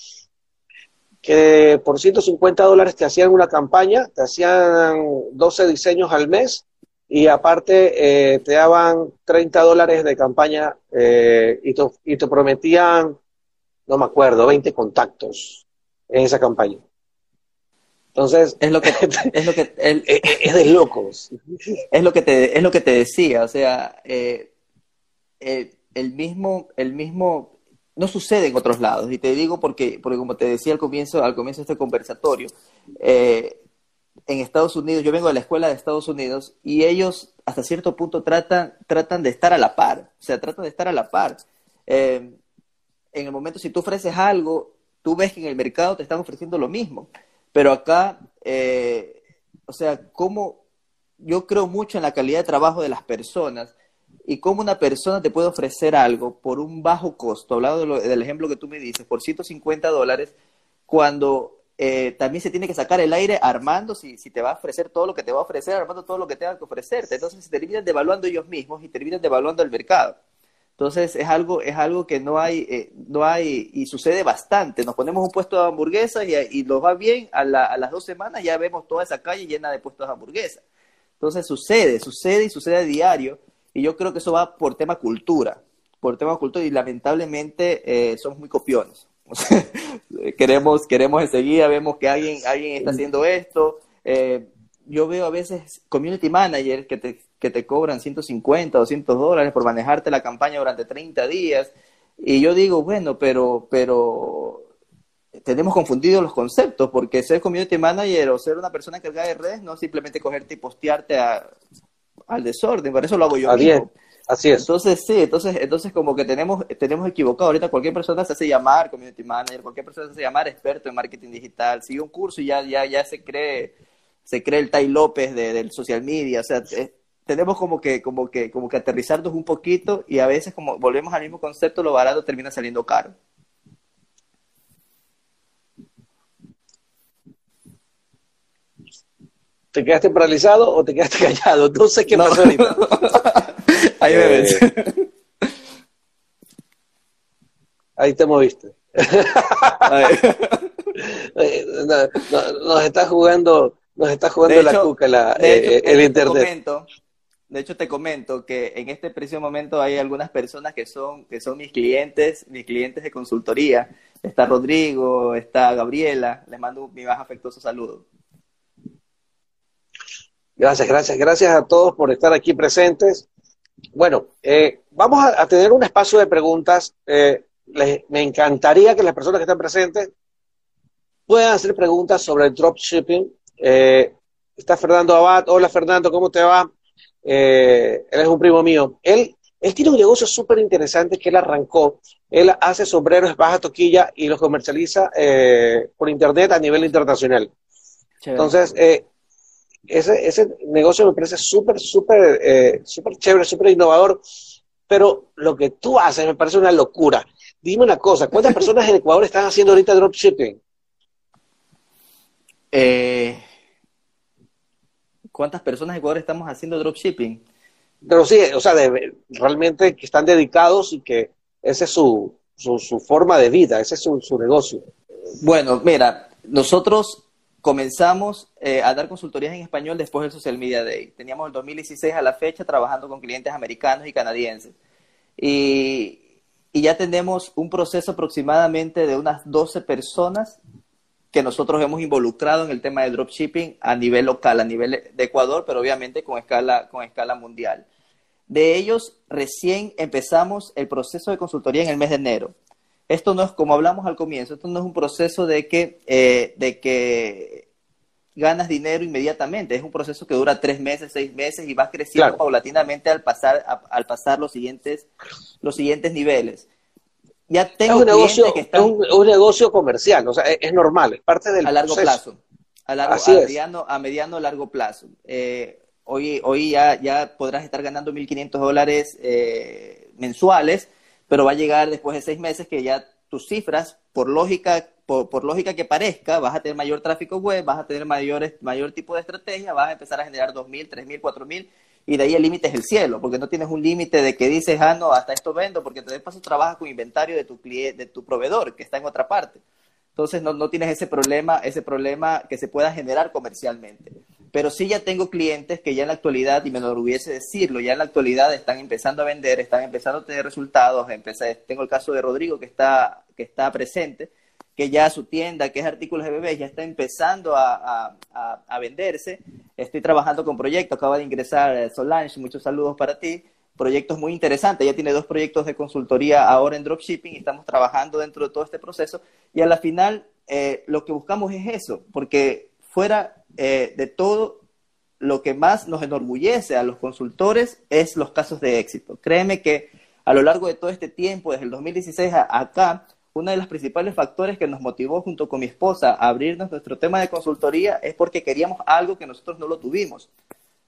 que por 150 dólares te hacían una campaña, te hacían 12 diseños al mes y aparte eh, te daban 30 dólares de campaña eh, y, te, y te prometían, no me acuerdo, 20 contactos en esa campaña. Entonces, es lo que es lo que es de locos. Es lo que te es lo que te decía, o sea, eh, el mismo el mismo no sucede en otros lados y te digo porque porque como te decía al comienzo al comienzo de este conversatorio eh, en Estados Unidos yo vengo de la escuela de Estados Unidos y ellos hasta cierto punto tratan tratan de estar a la par, o sea, tratan de estar a la par. Eh, en el momento si tú ofreces algo, tú ves que en el mercado te están ofreciendo lo mismo. Pero acá, eh, o sea, cómo yo creo mucho en la calidad de trabajo de las personas y cómo una persona te puede ofrecer algo por un bajo costo, hablando del ejemplo que tú me dices, por 150 dólares, cuando eh, también se tiene que sacar el aire armando si, si te va a ofrecer todo lo que te va a ofrecer, armando todo lo que tenga que ofrecerte. Entonces se terminan devaluando ellos mismos y terminan devaluando el mercado. Entonces es algo, es algo que no hay, eh, no hay, y sucede bastante. Nos ponemos un puesto de hamburguesas y, y nos va bien, a, las dos semanas ya vemos toda esa calle llena de puestos de hamburguesas. Entonces sucede, sucede y sucede a diario. Y yo creo que eso va por tema cultura, por tema cultura, y lamentablemente eh, somos muy copiones. queremos, queremos enseguida, vemos que alguien, alguien está haciendo esto. Eh, yo veo a veces community managers que te, que te cobran 150, 200 dólares por manejarte la campaña durante 30 días. Y yo digo, bueno, pero, pero tenemos confundidos los conceptos, porque ser community manager o ser una persona encargada de redes no es simplemente cogerte y postearte al desorden, por eso lo hago yo mismo. Así es. Entonces, sí, entonces, entonces como que tenemos, tenemos equivocado. Ahorita cualquier persona se hace llamar community manager, cualquier persona se hace llamar experto en marketing digital, sigue un curso y ya, ya, ya se cree, se cree el Tai López de, del social media. O sea, tenemos como que, como que, como que aterrizarnos un poquito y a veces como volvemos al mismo concepto, lo barato termina saliendo caro. ¿Te quedaste paralizado o te quedaste callado? No sé qué pasó ahorita. Ahí me ves. Eh, ahí te moviste. Eh, nos está jugando, nos está jugando la cuca la, eh, el internet. De hecho, te comento que en este preciso momento hay algunas personas que son, que son mis clientes, mis clientes de consultoría. Está Rodrigo, está Gabriela. Les mando mi más afectuoso saludo. Gracias, gracias, gracias a todos por estar aquí presentes. Bueno, eh, vamos a, tener un espacio de preguntas. Eh, me encantaría que las personas que están presentes puedan hacer preguntas sobre el dropshipping. Eh, está Fernando Abad. Hola Fernando, ¿cómo te va? Él es un primo mío. Él, él tiene un negocio súper interesante que él arrancó. Él hace sombreros, baja toquilla y los comercializa por internet a nivel internacional. Entonces, eh, ese, ese negocio me parece súper, súper, súper chévere, súper innovador. Pero lo que tú haces me parece una locura. Dime una cosa, ¿cuántas personas en Ecuador están haciendo ahorita dropshipping? Eh, ¿Cuántas personas en Ecuador estamos haciendo dropshipping? Pero sí, o sea, realmente que están dedicados y que esa es su, su, forma de vida, ese es su, negocio. Bueno, mira, nosotros comenzamos eh, a dar consultorías en español después del Social Media Day. Teníamos el 2016 a la fecha trabajando con clientes americanos y canadienses. Y, y ya tenemos un proceso aproximadamente de unas 12 personas que nosotros hemos involucrado en el tema de dropshipping a nivel local, a nivel de Ecuador, pero obviamente con escala, con escala mundial. De ellos, recién empezamos el proceso de consultoría en el mes de enero. Esto no es, como hablamos al comienzo, esto no es un proceso de que, eh, de que ganas dinero inmediatamente, es un proceso que dura tres meses, seis meses y vas creciendo paulatinamente al pasar, al pasar los, siguientes, los siguientes niveles. Ya tengo es un negocio, que es un, negocio comercial, o sea, es, normal, es parte del A largo plazo, a, largo, a, mediano, a mediano, largo plazo. Eh, hoy hoy ya, ya podrás estar ganando 1.500 dólares eh, mensuales, pero va a llegar después de seis meses que ya tus cifras, por lógica, por, lógica que parezca, vas a tener mayor tráfico web, vas a tener mayores, mayor tipo de estrategia, vas a empezar a generar 2.000, 3.000, 4.000 y de ahí el límite es el cielo, porque no tienes un límite de que dices, ah, no, hasta esto vendo, porque te paso trabajas con inventario de tu, de tu proveedor, que está en otra parte. Entonces no, no tienes ese problema, ese problema que se pueda generar comercialmente. Pero sí ya tengo clientes que ya en la actualidad, y me enorgullece decirlo, ya en la actualidad están empezando a vender, están empezando a tener resultados. tengo el caso de Rodrigo que está, que está presente, que ya su tienda, que es artículos de bebés, ya está empezando a, venderse. Estoy trabajando con proyectos, acaba de ingresar Solange, muchos saludos para ti. Proyectos muy interesantes, ya tiene dos proyectos de consultoría ahora en dropshipping y estamos trabajando dentro de todo este proceso. Y a la final, eh, lo que buscamos es eso, porque fuera eh, de todo, lo que más nos enorgullece a los consultores es los casos de éxito. Créeme que a lo largo de todo este tiempo, desde el 2016 a acá, uno de los principales factores que nos motivó junto con mi esposa a abrirnos nuestro tema de consultoría es porque queríamos algo que nosotros no lo tuvimos.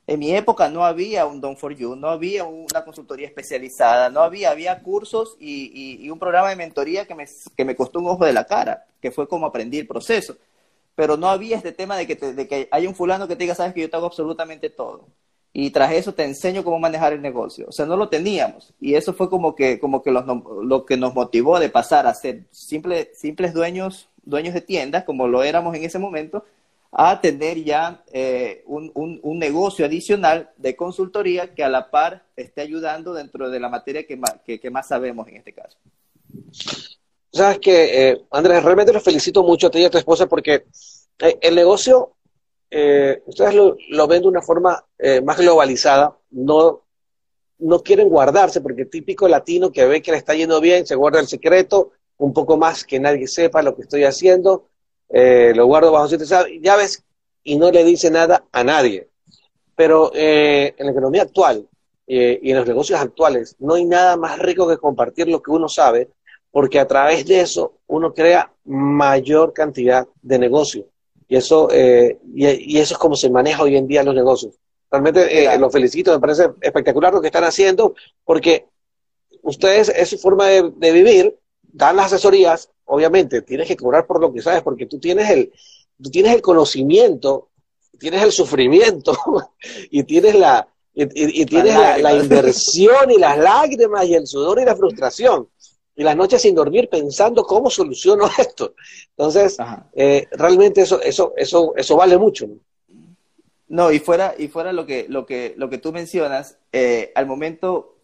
En mi época no había un Don for You, no había una consultoría especializada, no había, cursos y, un programa de mentoría que me, que me costó un ojo de la cara, que fue como aprendí el proceso. Pero no había este tema de que, de que hay un fulano que te diga, sabes que yo te hago absolutamente todo y tras eso te enseño cómo manejar el negocio. O sea, no lo teníamos y eso fue como que, como que lo que nos motivó de pasar a ser simple, simples dueños, dueños de tiendas, como lo éramos en ese momento, a tener ya eh, un, un, negocio adicional de consultoría que a la par esté ayudando dentro de la materia que más, que, más sabemos en este caso. Sabes que, eh, Andrés, realmente los felicito mucho a ti y a tu esposa porque eh, el negocio eh, ustedes lo, ven de una forma eh, más globalizada, no, no quieren guardarse, porque típico latino que ve que le está yendo bien, se guarda el secreto, un poco más que nadie sepa lo que estoy haciendo, eh, lo guardo bajo siete llaves y no le dice nada a nadie. Pero en la economía actual y en los negocios actuales no hay nada más rico que compartir lo que uno sabe, porque a través de eso uno crea mayor cantidad de negocio. Y eso, eh, y, eso es como se maneja hoy en día los negocios. Realmente eh, los felicito, me parece espectacular lo que están haciendo, porque ustedes, es su forma de, vivir, dan las asesorías, obviamente, tienes que cobrar por lo que sabes, porque tú tienes el, tú tienes el conocimiento, tienes el sufrimiento y tienes la, y, tienes la, inversión y las lágrimas y el sudor y la frustración y las noches sin dormir pensando cómo soluciono esto. Entonces, eh, realmente eso, eso, eso, eso vale mucho. ¿no? y fuera, y fuera lo que, lo que, lo que tú mencionas, eh, al momento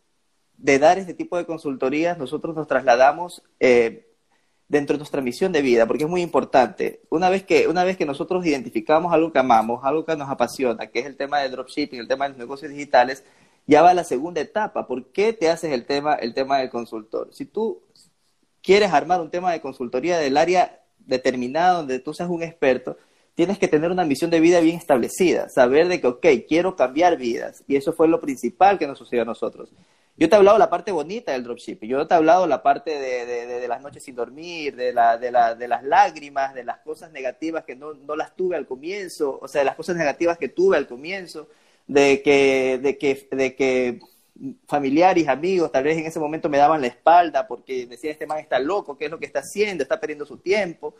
de dar este tipo de consultorías, nosotros nos trasladamos eh, dentro de nuestra misión de vida, porque es muy importante. Una vez que, una vez que nosotros identificamos algo que amamos, algo que nos apasiona, que es el tema del dropshipping, el tema de los negocios digitales, ya va la segunda etapa. ¿Por qué te haces el tema, el tema del consultor? Si tú quieres armar un tema de consultoría del área determinada donde tú seas un experto, tienes que tener una misión de vida bien establecida, saber de que, ok, quiero cambiar vidas. Y eso fue lo principal que nos sucedió a nosotros. Yo te he hablado la parte bonita del dropshipping, yo te he hablado la parte de, de, las noches sin dormir, de, la, la, de las lágrimas, de las cosas negativas que no, no las tuve al comienzo, o sea, de las cosas negativas que tuve al comienzo, de que, de que, de que familiares, amigos, tal vez en ese momento me daban la espalda porque decían, este man está loco, ¿qué es lo que está haciendo? Está perdiendo su tiempo.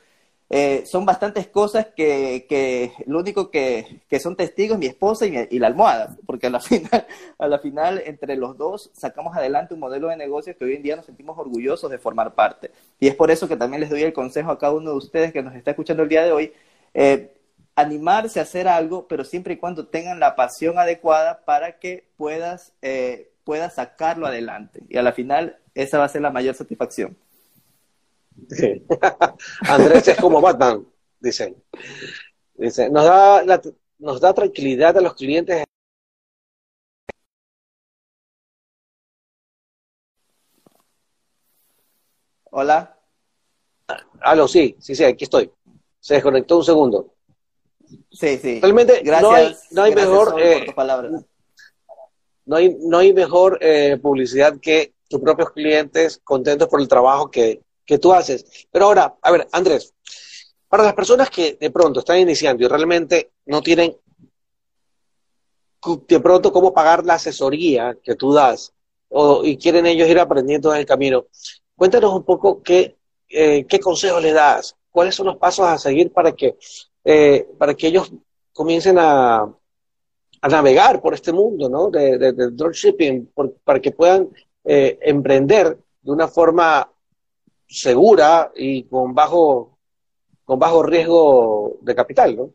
Eh, son bastantes cosas que, que lo único que, que, son testigos mi esposa y, la almohada, porque a la, final, a la final entre los dos sacamos adelante un modelo de negocio que hoy en día nos sentimos orgullosos de formar parte. Y es por eso que también les doy el consejo a cada uno de ustedes que nos está escuchando el día de hoy. Eh, animarse a hacer algo, pero siempre y cuando tengan la pasión adecuada para que puedas, eh, puedas sacarlo adelante. Y a la final, esa va a ser la mayor satisfacción. Andrés es como Batman, dicen. Dice, nos da, nos da tranquilidad a los clientes. Hola. Aló, sí, sí, sí, aquí estoy. Se desconectó un segundo. Sí, sí. Realmente gracias, no hay, mejor, eh, no hay, no hay mejor eh, publicidad que tus propios clientes contentos por el trabajo que, que tú haces. Pero ahora, a ver, Andrés, para las personas que de pronto están iniciando y realmente no tienen de pronto cómo pagar la asesoría que tú das o, y quieren ellos ir aprendiendo en el camino, cuéntanos un poco qué, eh, qué consejos le das, cuáles son los pasos a seguir para que eh, para que ellos comiencen a, navegar por este mundo ¿no? de, de, dropshipping para que puedan eh, emprender de una forma segura y con bajo, con bajo riesgo de capital, ¿no?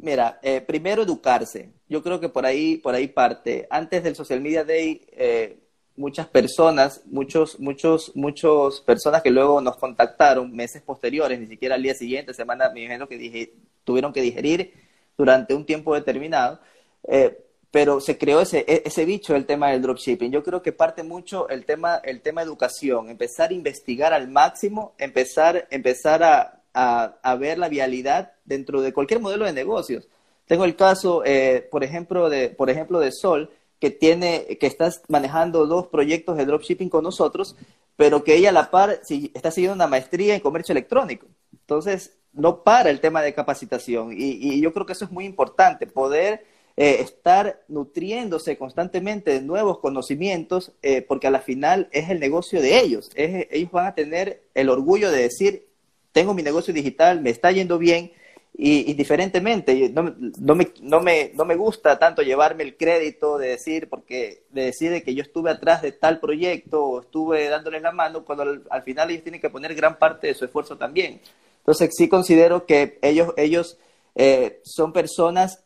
Mira, eh, primero educarse. Yo creo que por ahí, por ahí parte. Antes del Social Media Day, eh, muchas personas, muchos, muchos, muchos personas que luego nos contactaron meses posteriores, ni siquiera al día siguiente, semana, me imagino que tuvieron que digerir durante un tiempo determinado. Eh, pero se creó ese, e, ese bicho el tema del dropshipping. Yo creo que parte mucho el tema, el tema educación, empezar a investigar al máximo, empezar, empezar a, a, ver la vialidad dentro de cualquier modelo de negocios. Tengo el caso, eh, por ejemplo, de, por ejemplo, de Sol, que tiene, que está manejando dos proyectos de dropshipping con nosotros, pero que ella a la par está siguiendo una maestría en comercio electrónico. Entonces, no para el tema de capacitación. Y, yo creo que eso es muy importante, poder eh, estar nutriéndose constantemente de nuevos conocimientos, eh, porque a la final es el negocio de ellos. ellos van a tener el orgullo de decir, tengo mi negocio digital, me está yendo bien, y, diferentemente, no, no, me, no, me, no me gusta tanto llevarme el crédito de decir, porque de decir que yo estuve atrás de tal proyecto o estuve dándoles la mano, cuando al, final ellos tienen que poner gran parte de su esfuerzo también. Entonces sí considero que ellos, ellos eh, son personas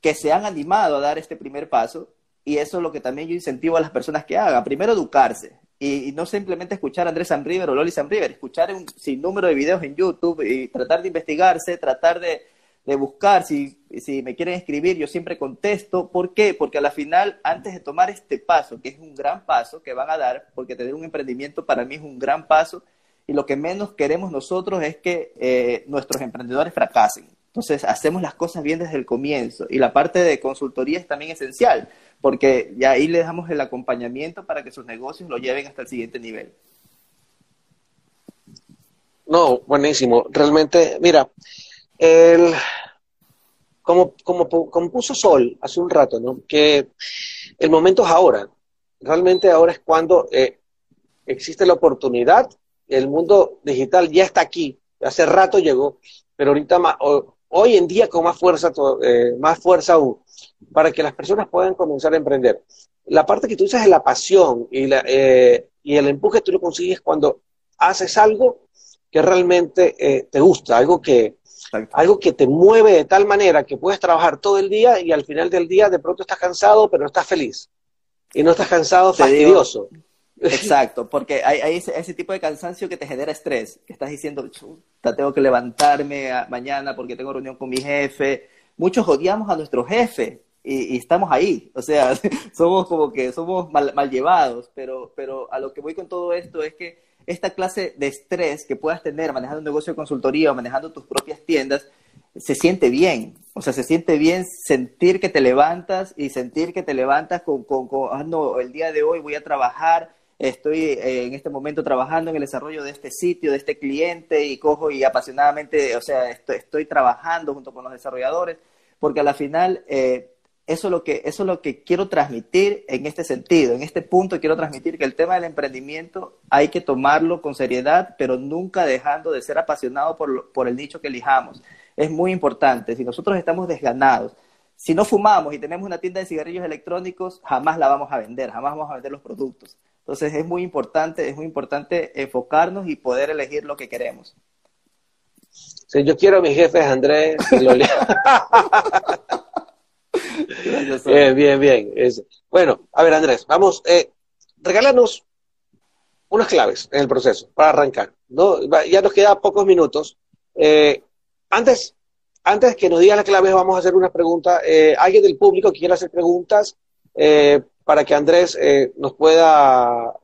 que se han animado a dar este primer paso y eso es lo que también yo incentivo a las personas que hagan. Primero, educarse y, no simplemente escuchar a Andrés River o Loli River, escuchar un sinnúmero de videos en YouTube y tratar de investigarse, tratar de, buscar, si, si me quieren escribir, yo siempre contesto. ¿Por qué? Porque a la final, antes de tomar este paso, que es un gran paso que van a dar, porque tener un emprendimiento para mí es un gran paso, y lo que menos queremos nosotros es que eh, nuestros emprendedores fracasen. Entonces, hacemos las cosas bien desde el comienzo. Y la parte de consultoría es también esencial, porque ya ahí les damos el acompañamiento para que sus negocios lo lleven hasta el siguiente nivel. No, buenísimo. Realmente, mira, el, como, como, como puso Sol hace un rato, ¿no? Que el momento es ahora. Realmente ahora es cuando eh, existe la oportunidad. El mundo digital ya está aquí. Hace rato llegó, pero ahorita más, hoy en día con más fuerza, eh, más fuerza aún para que las personas puedan comenzar a emprender. La parte que tú dices es la pasión y, la, eh, y el empuje tú lo consigues cuando haces algo que realmente eh, te gusta, algo que, algo que te mueve de tal manera que puedes trabajar todo el día y al final del día de pronto estás cansado, pero estás feliz. Y no estás cansado, fastidioso. exacto, porque hay, ese, tipo de cansancio que te genera estrés, que estás diciendo, tengo que levantarme mañana porque tengo reunión con mi jefe. Muchos odiamos a nuestro jefe, y, estamos ahí, o sea, somos como que somos mal, llevados, pero, pero a lo que voy con todo esto es que esta clase de estrés que puedas tener manejando un negocio de consultoría o manejando tus propias tiendas, se siente bien, o sea, se siente bien sentir que te levantas y sentir que te levantas con, con, ah, no, el día de hoy voy a trabajar, estoy eh, en este momento trabajando en el desarrollo de este sitio, de este cliente y cojo y apasionadamente, o sea, estoy, estoy trabajando junto con los desarrolladores, porque a la final eh, eso es, lo que, eso es lo que quiero transmitir en este sentido. En este punto quiero transmitir que el tema del emprendimiento hay que tomarlo con seriedad, pero nunca dejando de ser apasionado por, por el nicho que elijamos. Es muy importante. Si nosotros estamos desganados, si no fumamos y tenemos una tienda de cigarrillos electrónicos, jamás la vamos a vender, jamás vamos a vender los productos. Entonces es muy importante, es muy importante enfocarnos y poder elegir lo que queremos. Sí, yo quiero a mis jefes, Andrés. bien, bien, bien. bueno, a ver, Andrés, vamos, eh, regálanos unas claves en el proceso para arrancar. ¿no? Ya nos queda pocos minutos. Eh, antes, antes que nos digas las claves, vamos a hacer una pregunta. Eh, ¿Alguien del público que quiera hacer preguntas eh, para que Andrés nos pueda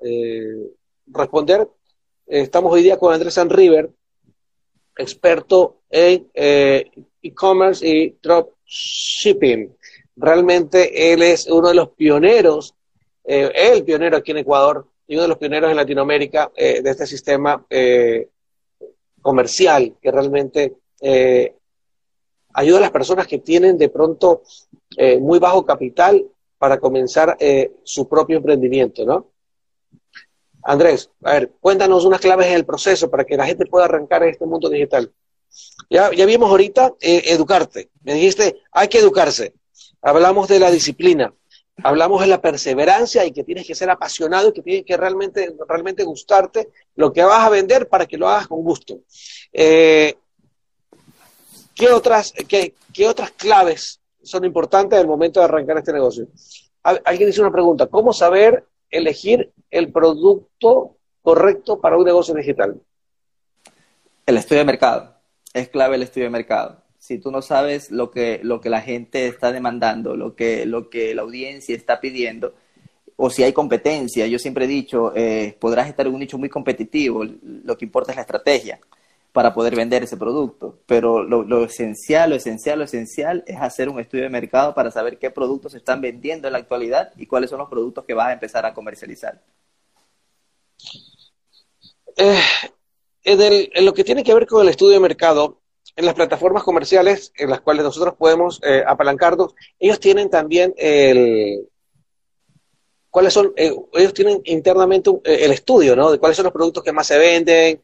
responder? estamos hoy día con Andrés River, experto en e-commerce y dropshipping. Realmente él es uno de los pioneros, eh, el pionero aquí en Ecuador y uno de los pioneros en Latinoamérica eh, de este sistema eh, comercial que realmente ayuda a las personas que tienen de pronto muy bajo capital para comenzar su propio emprendimiento, ¿no? Andrés, a ver, cuéntanos unas claves en el proceso para que la gente pueda arrancar en este mundo digital. Ya, ya vimos ahorita educarte. Me dijiste, hay que educarse. Hablamos de la disciplina, hablamos de la perseverancia y que tienes que ser apasionado y que tienes que realmente, realmente gustarte lo que vas a vender para que lo hagas con gusto. Eh, ¿qué, otras, qué, ¿Qué otras claves son importantes al momento de arrancar este negocio? Alguien dice una pregunta, ¿cómo saber elegir el producto correcto para un negocio digital? El estudio de mercado. Es clave el estudio de mercado si tú no sabes lo que, lo que la gente está demandando, lo que, lo que la audiencia está pidiendo, o si hay competencia, yo siempre he dicho, eh, podrás estar en un nicho muy competitivo, lo que importa es la estrategia para poder vender ese producto, pero lo, esencial, lo esencial, lo esencial es hacer un estudio de mercado para saber qué productos se están vendiendo en la actualidad y cuáles son los productos que vas a empezar a comercializar. Eh, en, lo que tiene que ver con el estudio de mercado, en las plataformas comerciales en las cuales nosotros podemos eh, apalancarnos, ellos tienen también el... ¿Cuáles son? Eh, ellos tienen internamente eh, el estudio, ¿no? De cuáles son los productos que más se venden,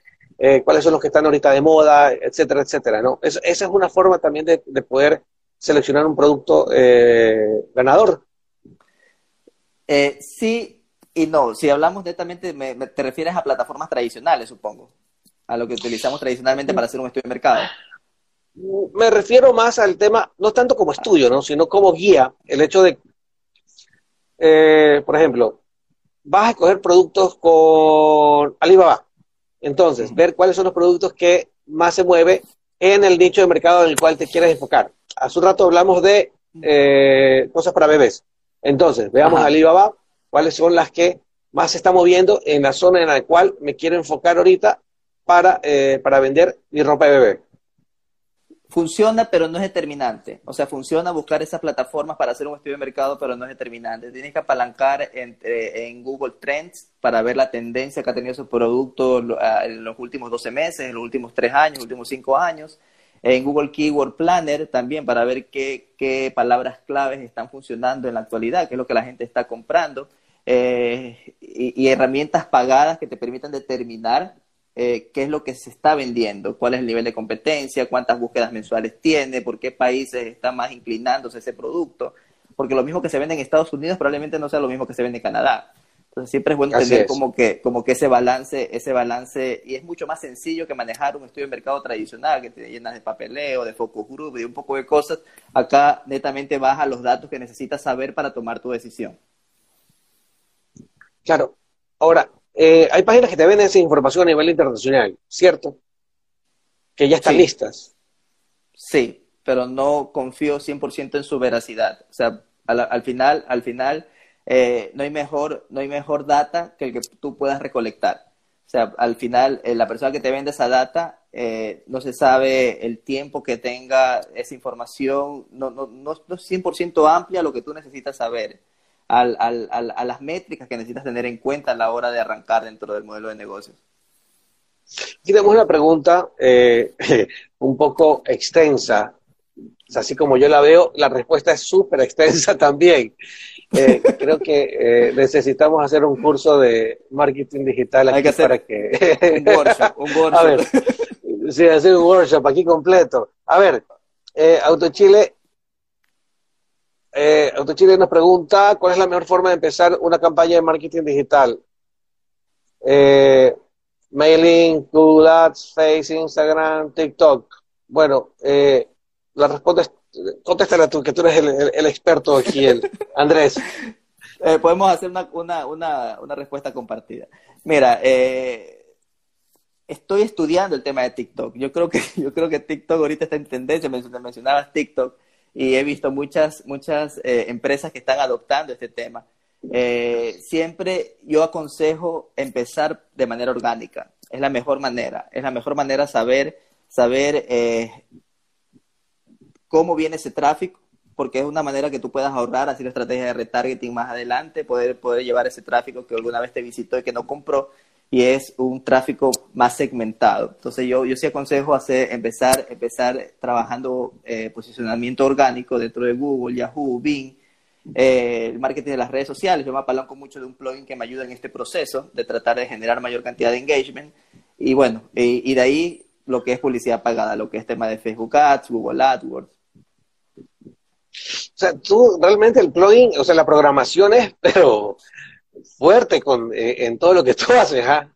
cuáles son los que están ahorita de moda, etcétera, etcétera, ¿no? esa es una forma también de, poder seleccionar un producto ganador. sí y no. Si hablamos netamente, te refieres a plataformas tradicionales, supongo. A lo que utilizamos tradicionalmente para hacer un estudio de mercado me refiero más al tema, no tanto como estudio, ¿no? sino como guía, el hecho de, eh, por ejemplo, vas a escoger productos con Alibaba. Entonces, ver cuáles son los productos que más se mueve en el nicho de mercado en el cual te quieres enfocar. Hace un rato hablamos de eh, cosas para bebés. Entonces, veamos Alibaba, cuáles son las que más se están moviendo en la zona en la cual me quiero enfocar ahorita para, eh, para vender mi ropa de bebé. Funciona, pero no es determinante. O sea, funciona buscar esas plataformas para hacer un estudio de mercado, pero no es determinante. Tienes que apalancar en, Google Trends para ver la tendencia que ha tenido su producto en los últimos 12 meses, en los últimos 3 años, los últimos 5 años. En Google Keyword Planner también para ver qué, palabras claves están funcionando en la actualidad, qué es lo que la gente está comprando. Eh, y herramientas pagadas que te permitan determinar eh, qué es lo que se está vendiendo, cuál es el nivel de competencia, cuántas búsquedas mensuales tiene, por qué países está más inclinándose ese producto, porque lo mismo que se vende en Estados Unidos probablemente no sea lo mismo que se vende en Canadá. Entonces siempre es bueno tener como que, como que ese balance, ese balance, y es mucho más sencillo que manejar un estudio de mercado tradicional, que te llenas de papeleo, de focus group y un poco de cosas. Acá netamente baja los datos que necesitas saber para tomar tu decisión. Claro. Ahora, eh, hay páginas que te venden esa información a nivel internacional, ¿cierto? Que ya están listas. Sí, pero no confío 100% en su veracidad. O sea, al, final, al final eh, no, hay mejor, no hay mejor data que el que tú puedas recolectar. O sea, al final, eh, la persona que te vende esa data no se sabe el tiempo que tenga esa información, no, no, no, no es 100% amplia lo que tú necesitas saber al, al, a las métricas que necesitas tener en cuenta a la hora de arrancar dentro del modelo de negocios. Aquí tenemos una pregunta eh, un poco extensa. así como yo la veo, la respuesta es súper extensa también. Eh, creo que eh, necesitamos hacer un curso de marketing digital aquí Hay que hacer para que... un workshop, un workshop. A ver, sí, hacer un workshop aquí completo. A ver, AutoChile eh, Autochile nos pregunta cuál es la mejor forma de empezar una campaña de marketing digital. Eh, mailing, Google Ads, Face, Instagram, TikTok. Bueno, eh, la respuesta contéstala tú, que tú eres el, experto aquí, el Andrés. Eh, podemos hacer una, una, una, respuesta compartida. Mira, eh, estoy estudiando el tema de TikTok. Yo creo que, yo creo que TikTok ahorita está en tendencia, mencionabas TikTok y he visto muchas, muchas eh, empresas que están adoptando este tema. Eh, siempre yo aconsejo empezar de manera orgánica. Es la mejor manera. Es la mejor manera saber, saber eh, cómo viene ese tráfico, porque es una manera que tú puedas ahorrar, hacer estrategia de retargeting más adelante, poder, poder llevar ese tráfico que alguna vez te visitó y que no compró y es un tráfico más segmentado. Entonces yo, yo sí aconsejo hacer, empezar, empezar trabajando eh, posicionamiento orgánico dentro de Google, Yahoo, Bing, eh, el marketing de las redes sociales. Yo me apalanco mucho de un plugin que me ayuda en este proceso de tratar de generar mayor cantidad de engagement. Y bueno, y, de ahí lo que es publicidad pagada, lo que es tema de Facebook Ads, Google AdWords. O sea, tú realmente el plugin, o sea, la programación es, pero fuerte con, eh, en todo lo que tú haces, ¿ah?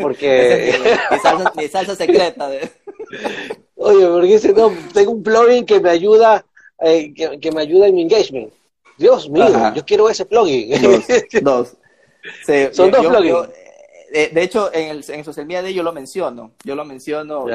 Porque... mi, salsa, secreta. Oye, porque dice, no, tengo un plugin que me ayuda, eh, que, me ayuda en mi engagement. Dios mío, yo quiero ese plugin. Dos. Son dos plugins. Eh, de, hecho, en el, en social media yo lo menciono. Yo lo menciono.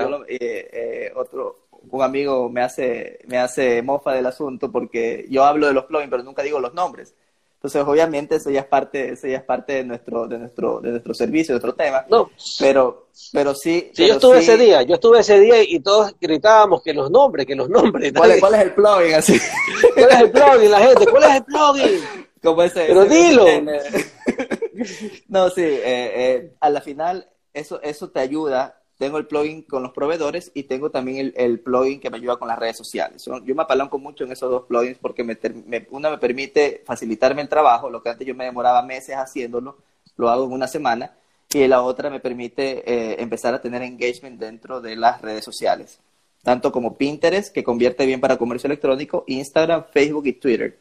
otro, un amigo me hace, me hace mofa del asunto porque yo hablo de los plugins, pero nunca digo los nombres. Entonces, obviamente, eso ya es parte, eso ya es parte de nuestro, de nuestro, de nuestro servicio, de nuestro tema. No. Pero, pero sí. yo estuve ese día, yo estuve ese día y todos gritábamos que los nombres, que los nombres. ¿Cuál, es, ¿Cuál, es el plugin así? ¿Cuál es el plugin, la gente? ¿Cuál es el plugin? ¿Cómo ese, pero dilo. no, sí, eh, eh, a la final, eso, eso te ayuda tengo el plugin con los proveedores y tengo también el, plugin que me ayuda con las redes sociales. Yo me apalanco mucho en esos dos plugins porque me, una me permite facilitarme el trabajo, lo que antes yo me demoraba meses haciéndolo, lo hago en una semana, y la otra me permite eh, empezar a tener engagement dentro de las redes sociales, tanto como Pinterest, que convierte bien para comercio electrónico, Instagram, Facebook y Twitter.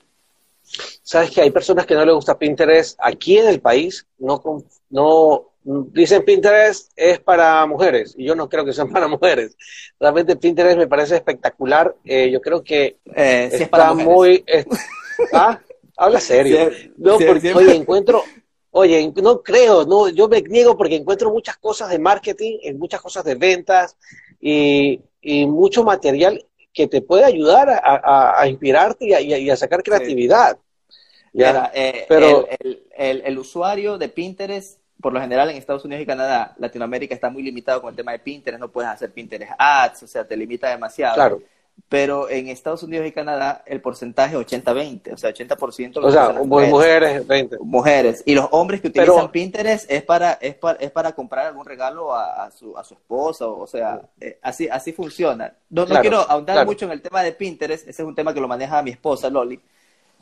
Sabes que hay personas que no les gusta Pinterest aquí en el país, no, no dicen Pinterest es para mujeres y yo no creo que sean para mujeres. Realmente Pinterest me parece espectacular. Eh, yo creo que eh, está muy... ¿Ah? Habla serio. no, porque, oye, encuentro... Oye, no creo, no, yo me niego porque encuentro muchas cosas de marketing, muchas cosas de ventas y, mucho material que te puede ayudar a, inspirarte y a, sacar creatividad. Eh, pero el, el, usuario de Pinterest por lo general en Estados Unidos y Canadá, Latinoamérica está muy limitado con el tema de Pinterest, no puedes hacer Pinterest ads, o sea, te limita demasiado. Claro. Pero en Estados Unidos y Canadá el porcentaje es 80-20, o sea, 80% O sea, mujeres, 20. Mujeres. Y los hombres que utilizan Pinterest es para, es para, es para comprar algún regalo a, su, a su esposa, o sea, eh, así, así funciona. No, no quiero ahondar mucho en el tema de Pinterest, ese es un tema que lo maneja mi esposa, Loli.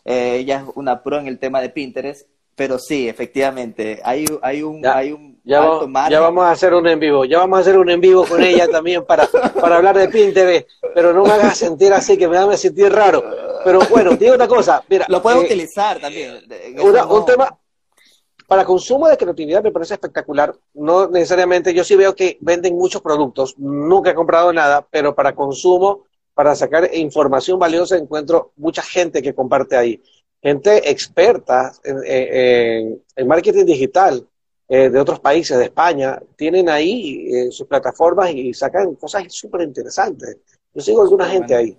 Eh, ella es una pro en el tema de Pinterest pero sí, efectivamente, hay, hay un, ya, hay un ya, vamos, a hacer un en vivo, ya vamos a hacer un en vivo con ella también para, para hablar de Pinterest, pero no me hagas sentir así, que me haga sentir raro. Pero bueno, digo una cosa, mira. Lo puedes eh, utilizar también. Un tema, para consumo de creatividad me parece espectacular. No necesariamente, yo sí veo que venden muchos productos, nunca he comprado nada, pero para consumo, para sacar información valiosa, encuentro mucha gente que comparte ahí gente experta en, marketing digital eh, de otros países, de España, tienen ahí eh, sus plataformas y sacan cosas súper interesantes. Yo sigo alguna gente ahí.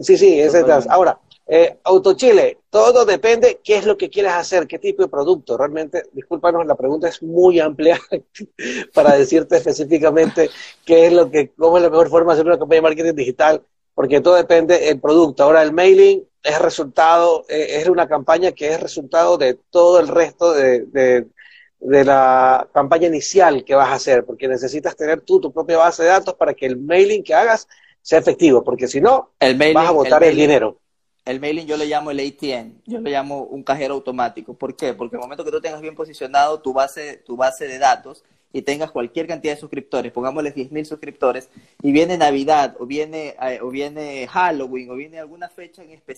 Sí, sí, es Ahora, eh, Autochile, todo depende qué es lo que quieres hacer, qué tipo de producto. Realmente, discúlpanos, la pregunta es muy amplia para decirte específicamente qué es lo que, cómo es la mejor forma de hacer una campaña de marketing digital, porque todo depende del producto. Ahora, el mailing es resultado, eh, es una campaña que es resultado de todo el resto de, de, la campaña inicial que vas a hacer, porque necesitas tener tú tu propia base de datos para que el mailing que hagas sea efectivo, porque si no, vas a botar el, dinero. El mailing yo le llamo el ATM, yo le llamo un cajero automático. ¿Por qué? Porque el momento que tú tengas bien posicionado tu base, tu base de datos, y tengas cualquier cantidad de suscriptores, pongámosle 10.000 suscriptores, y viene Navidad, o viene, eh, o viene Halloween, o viene alguna fecha en especial,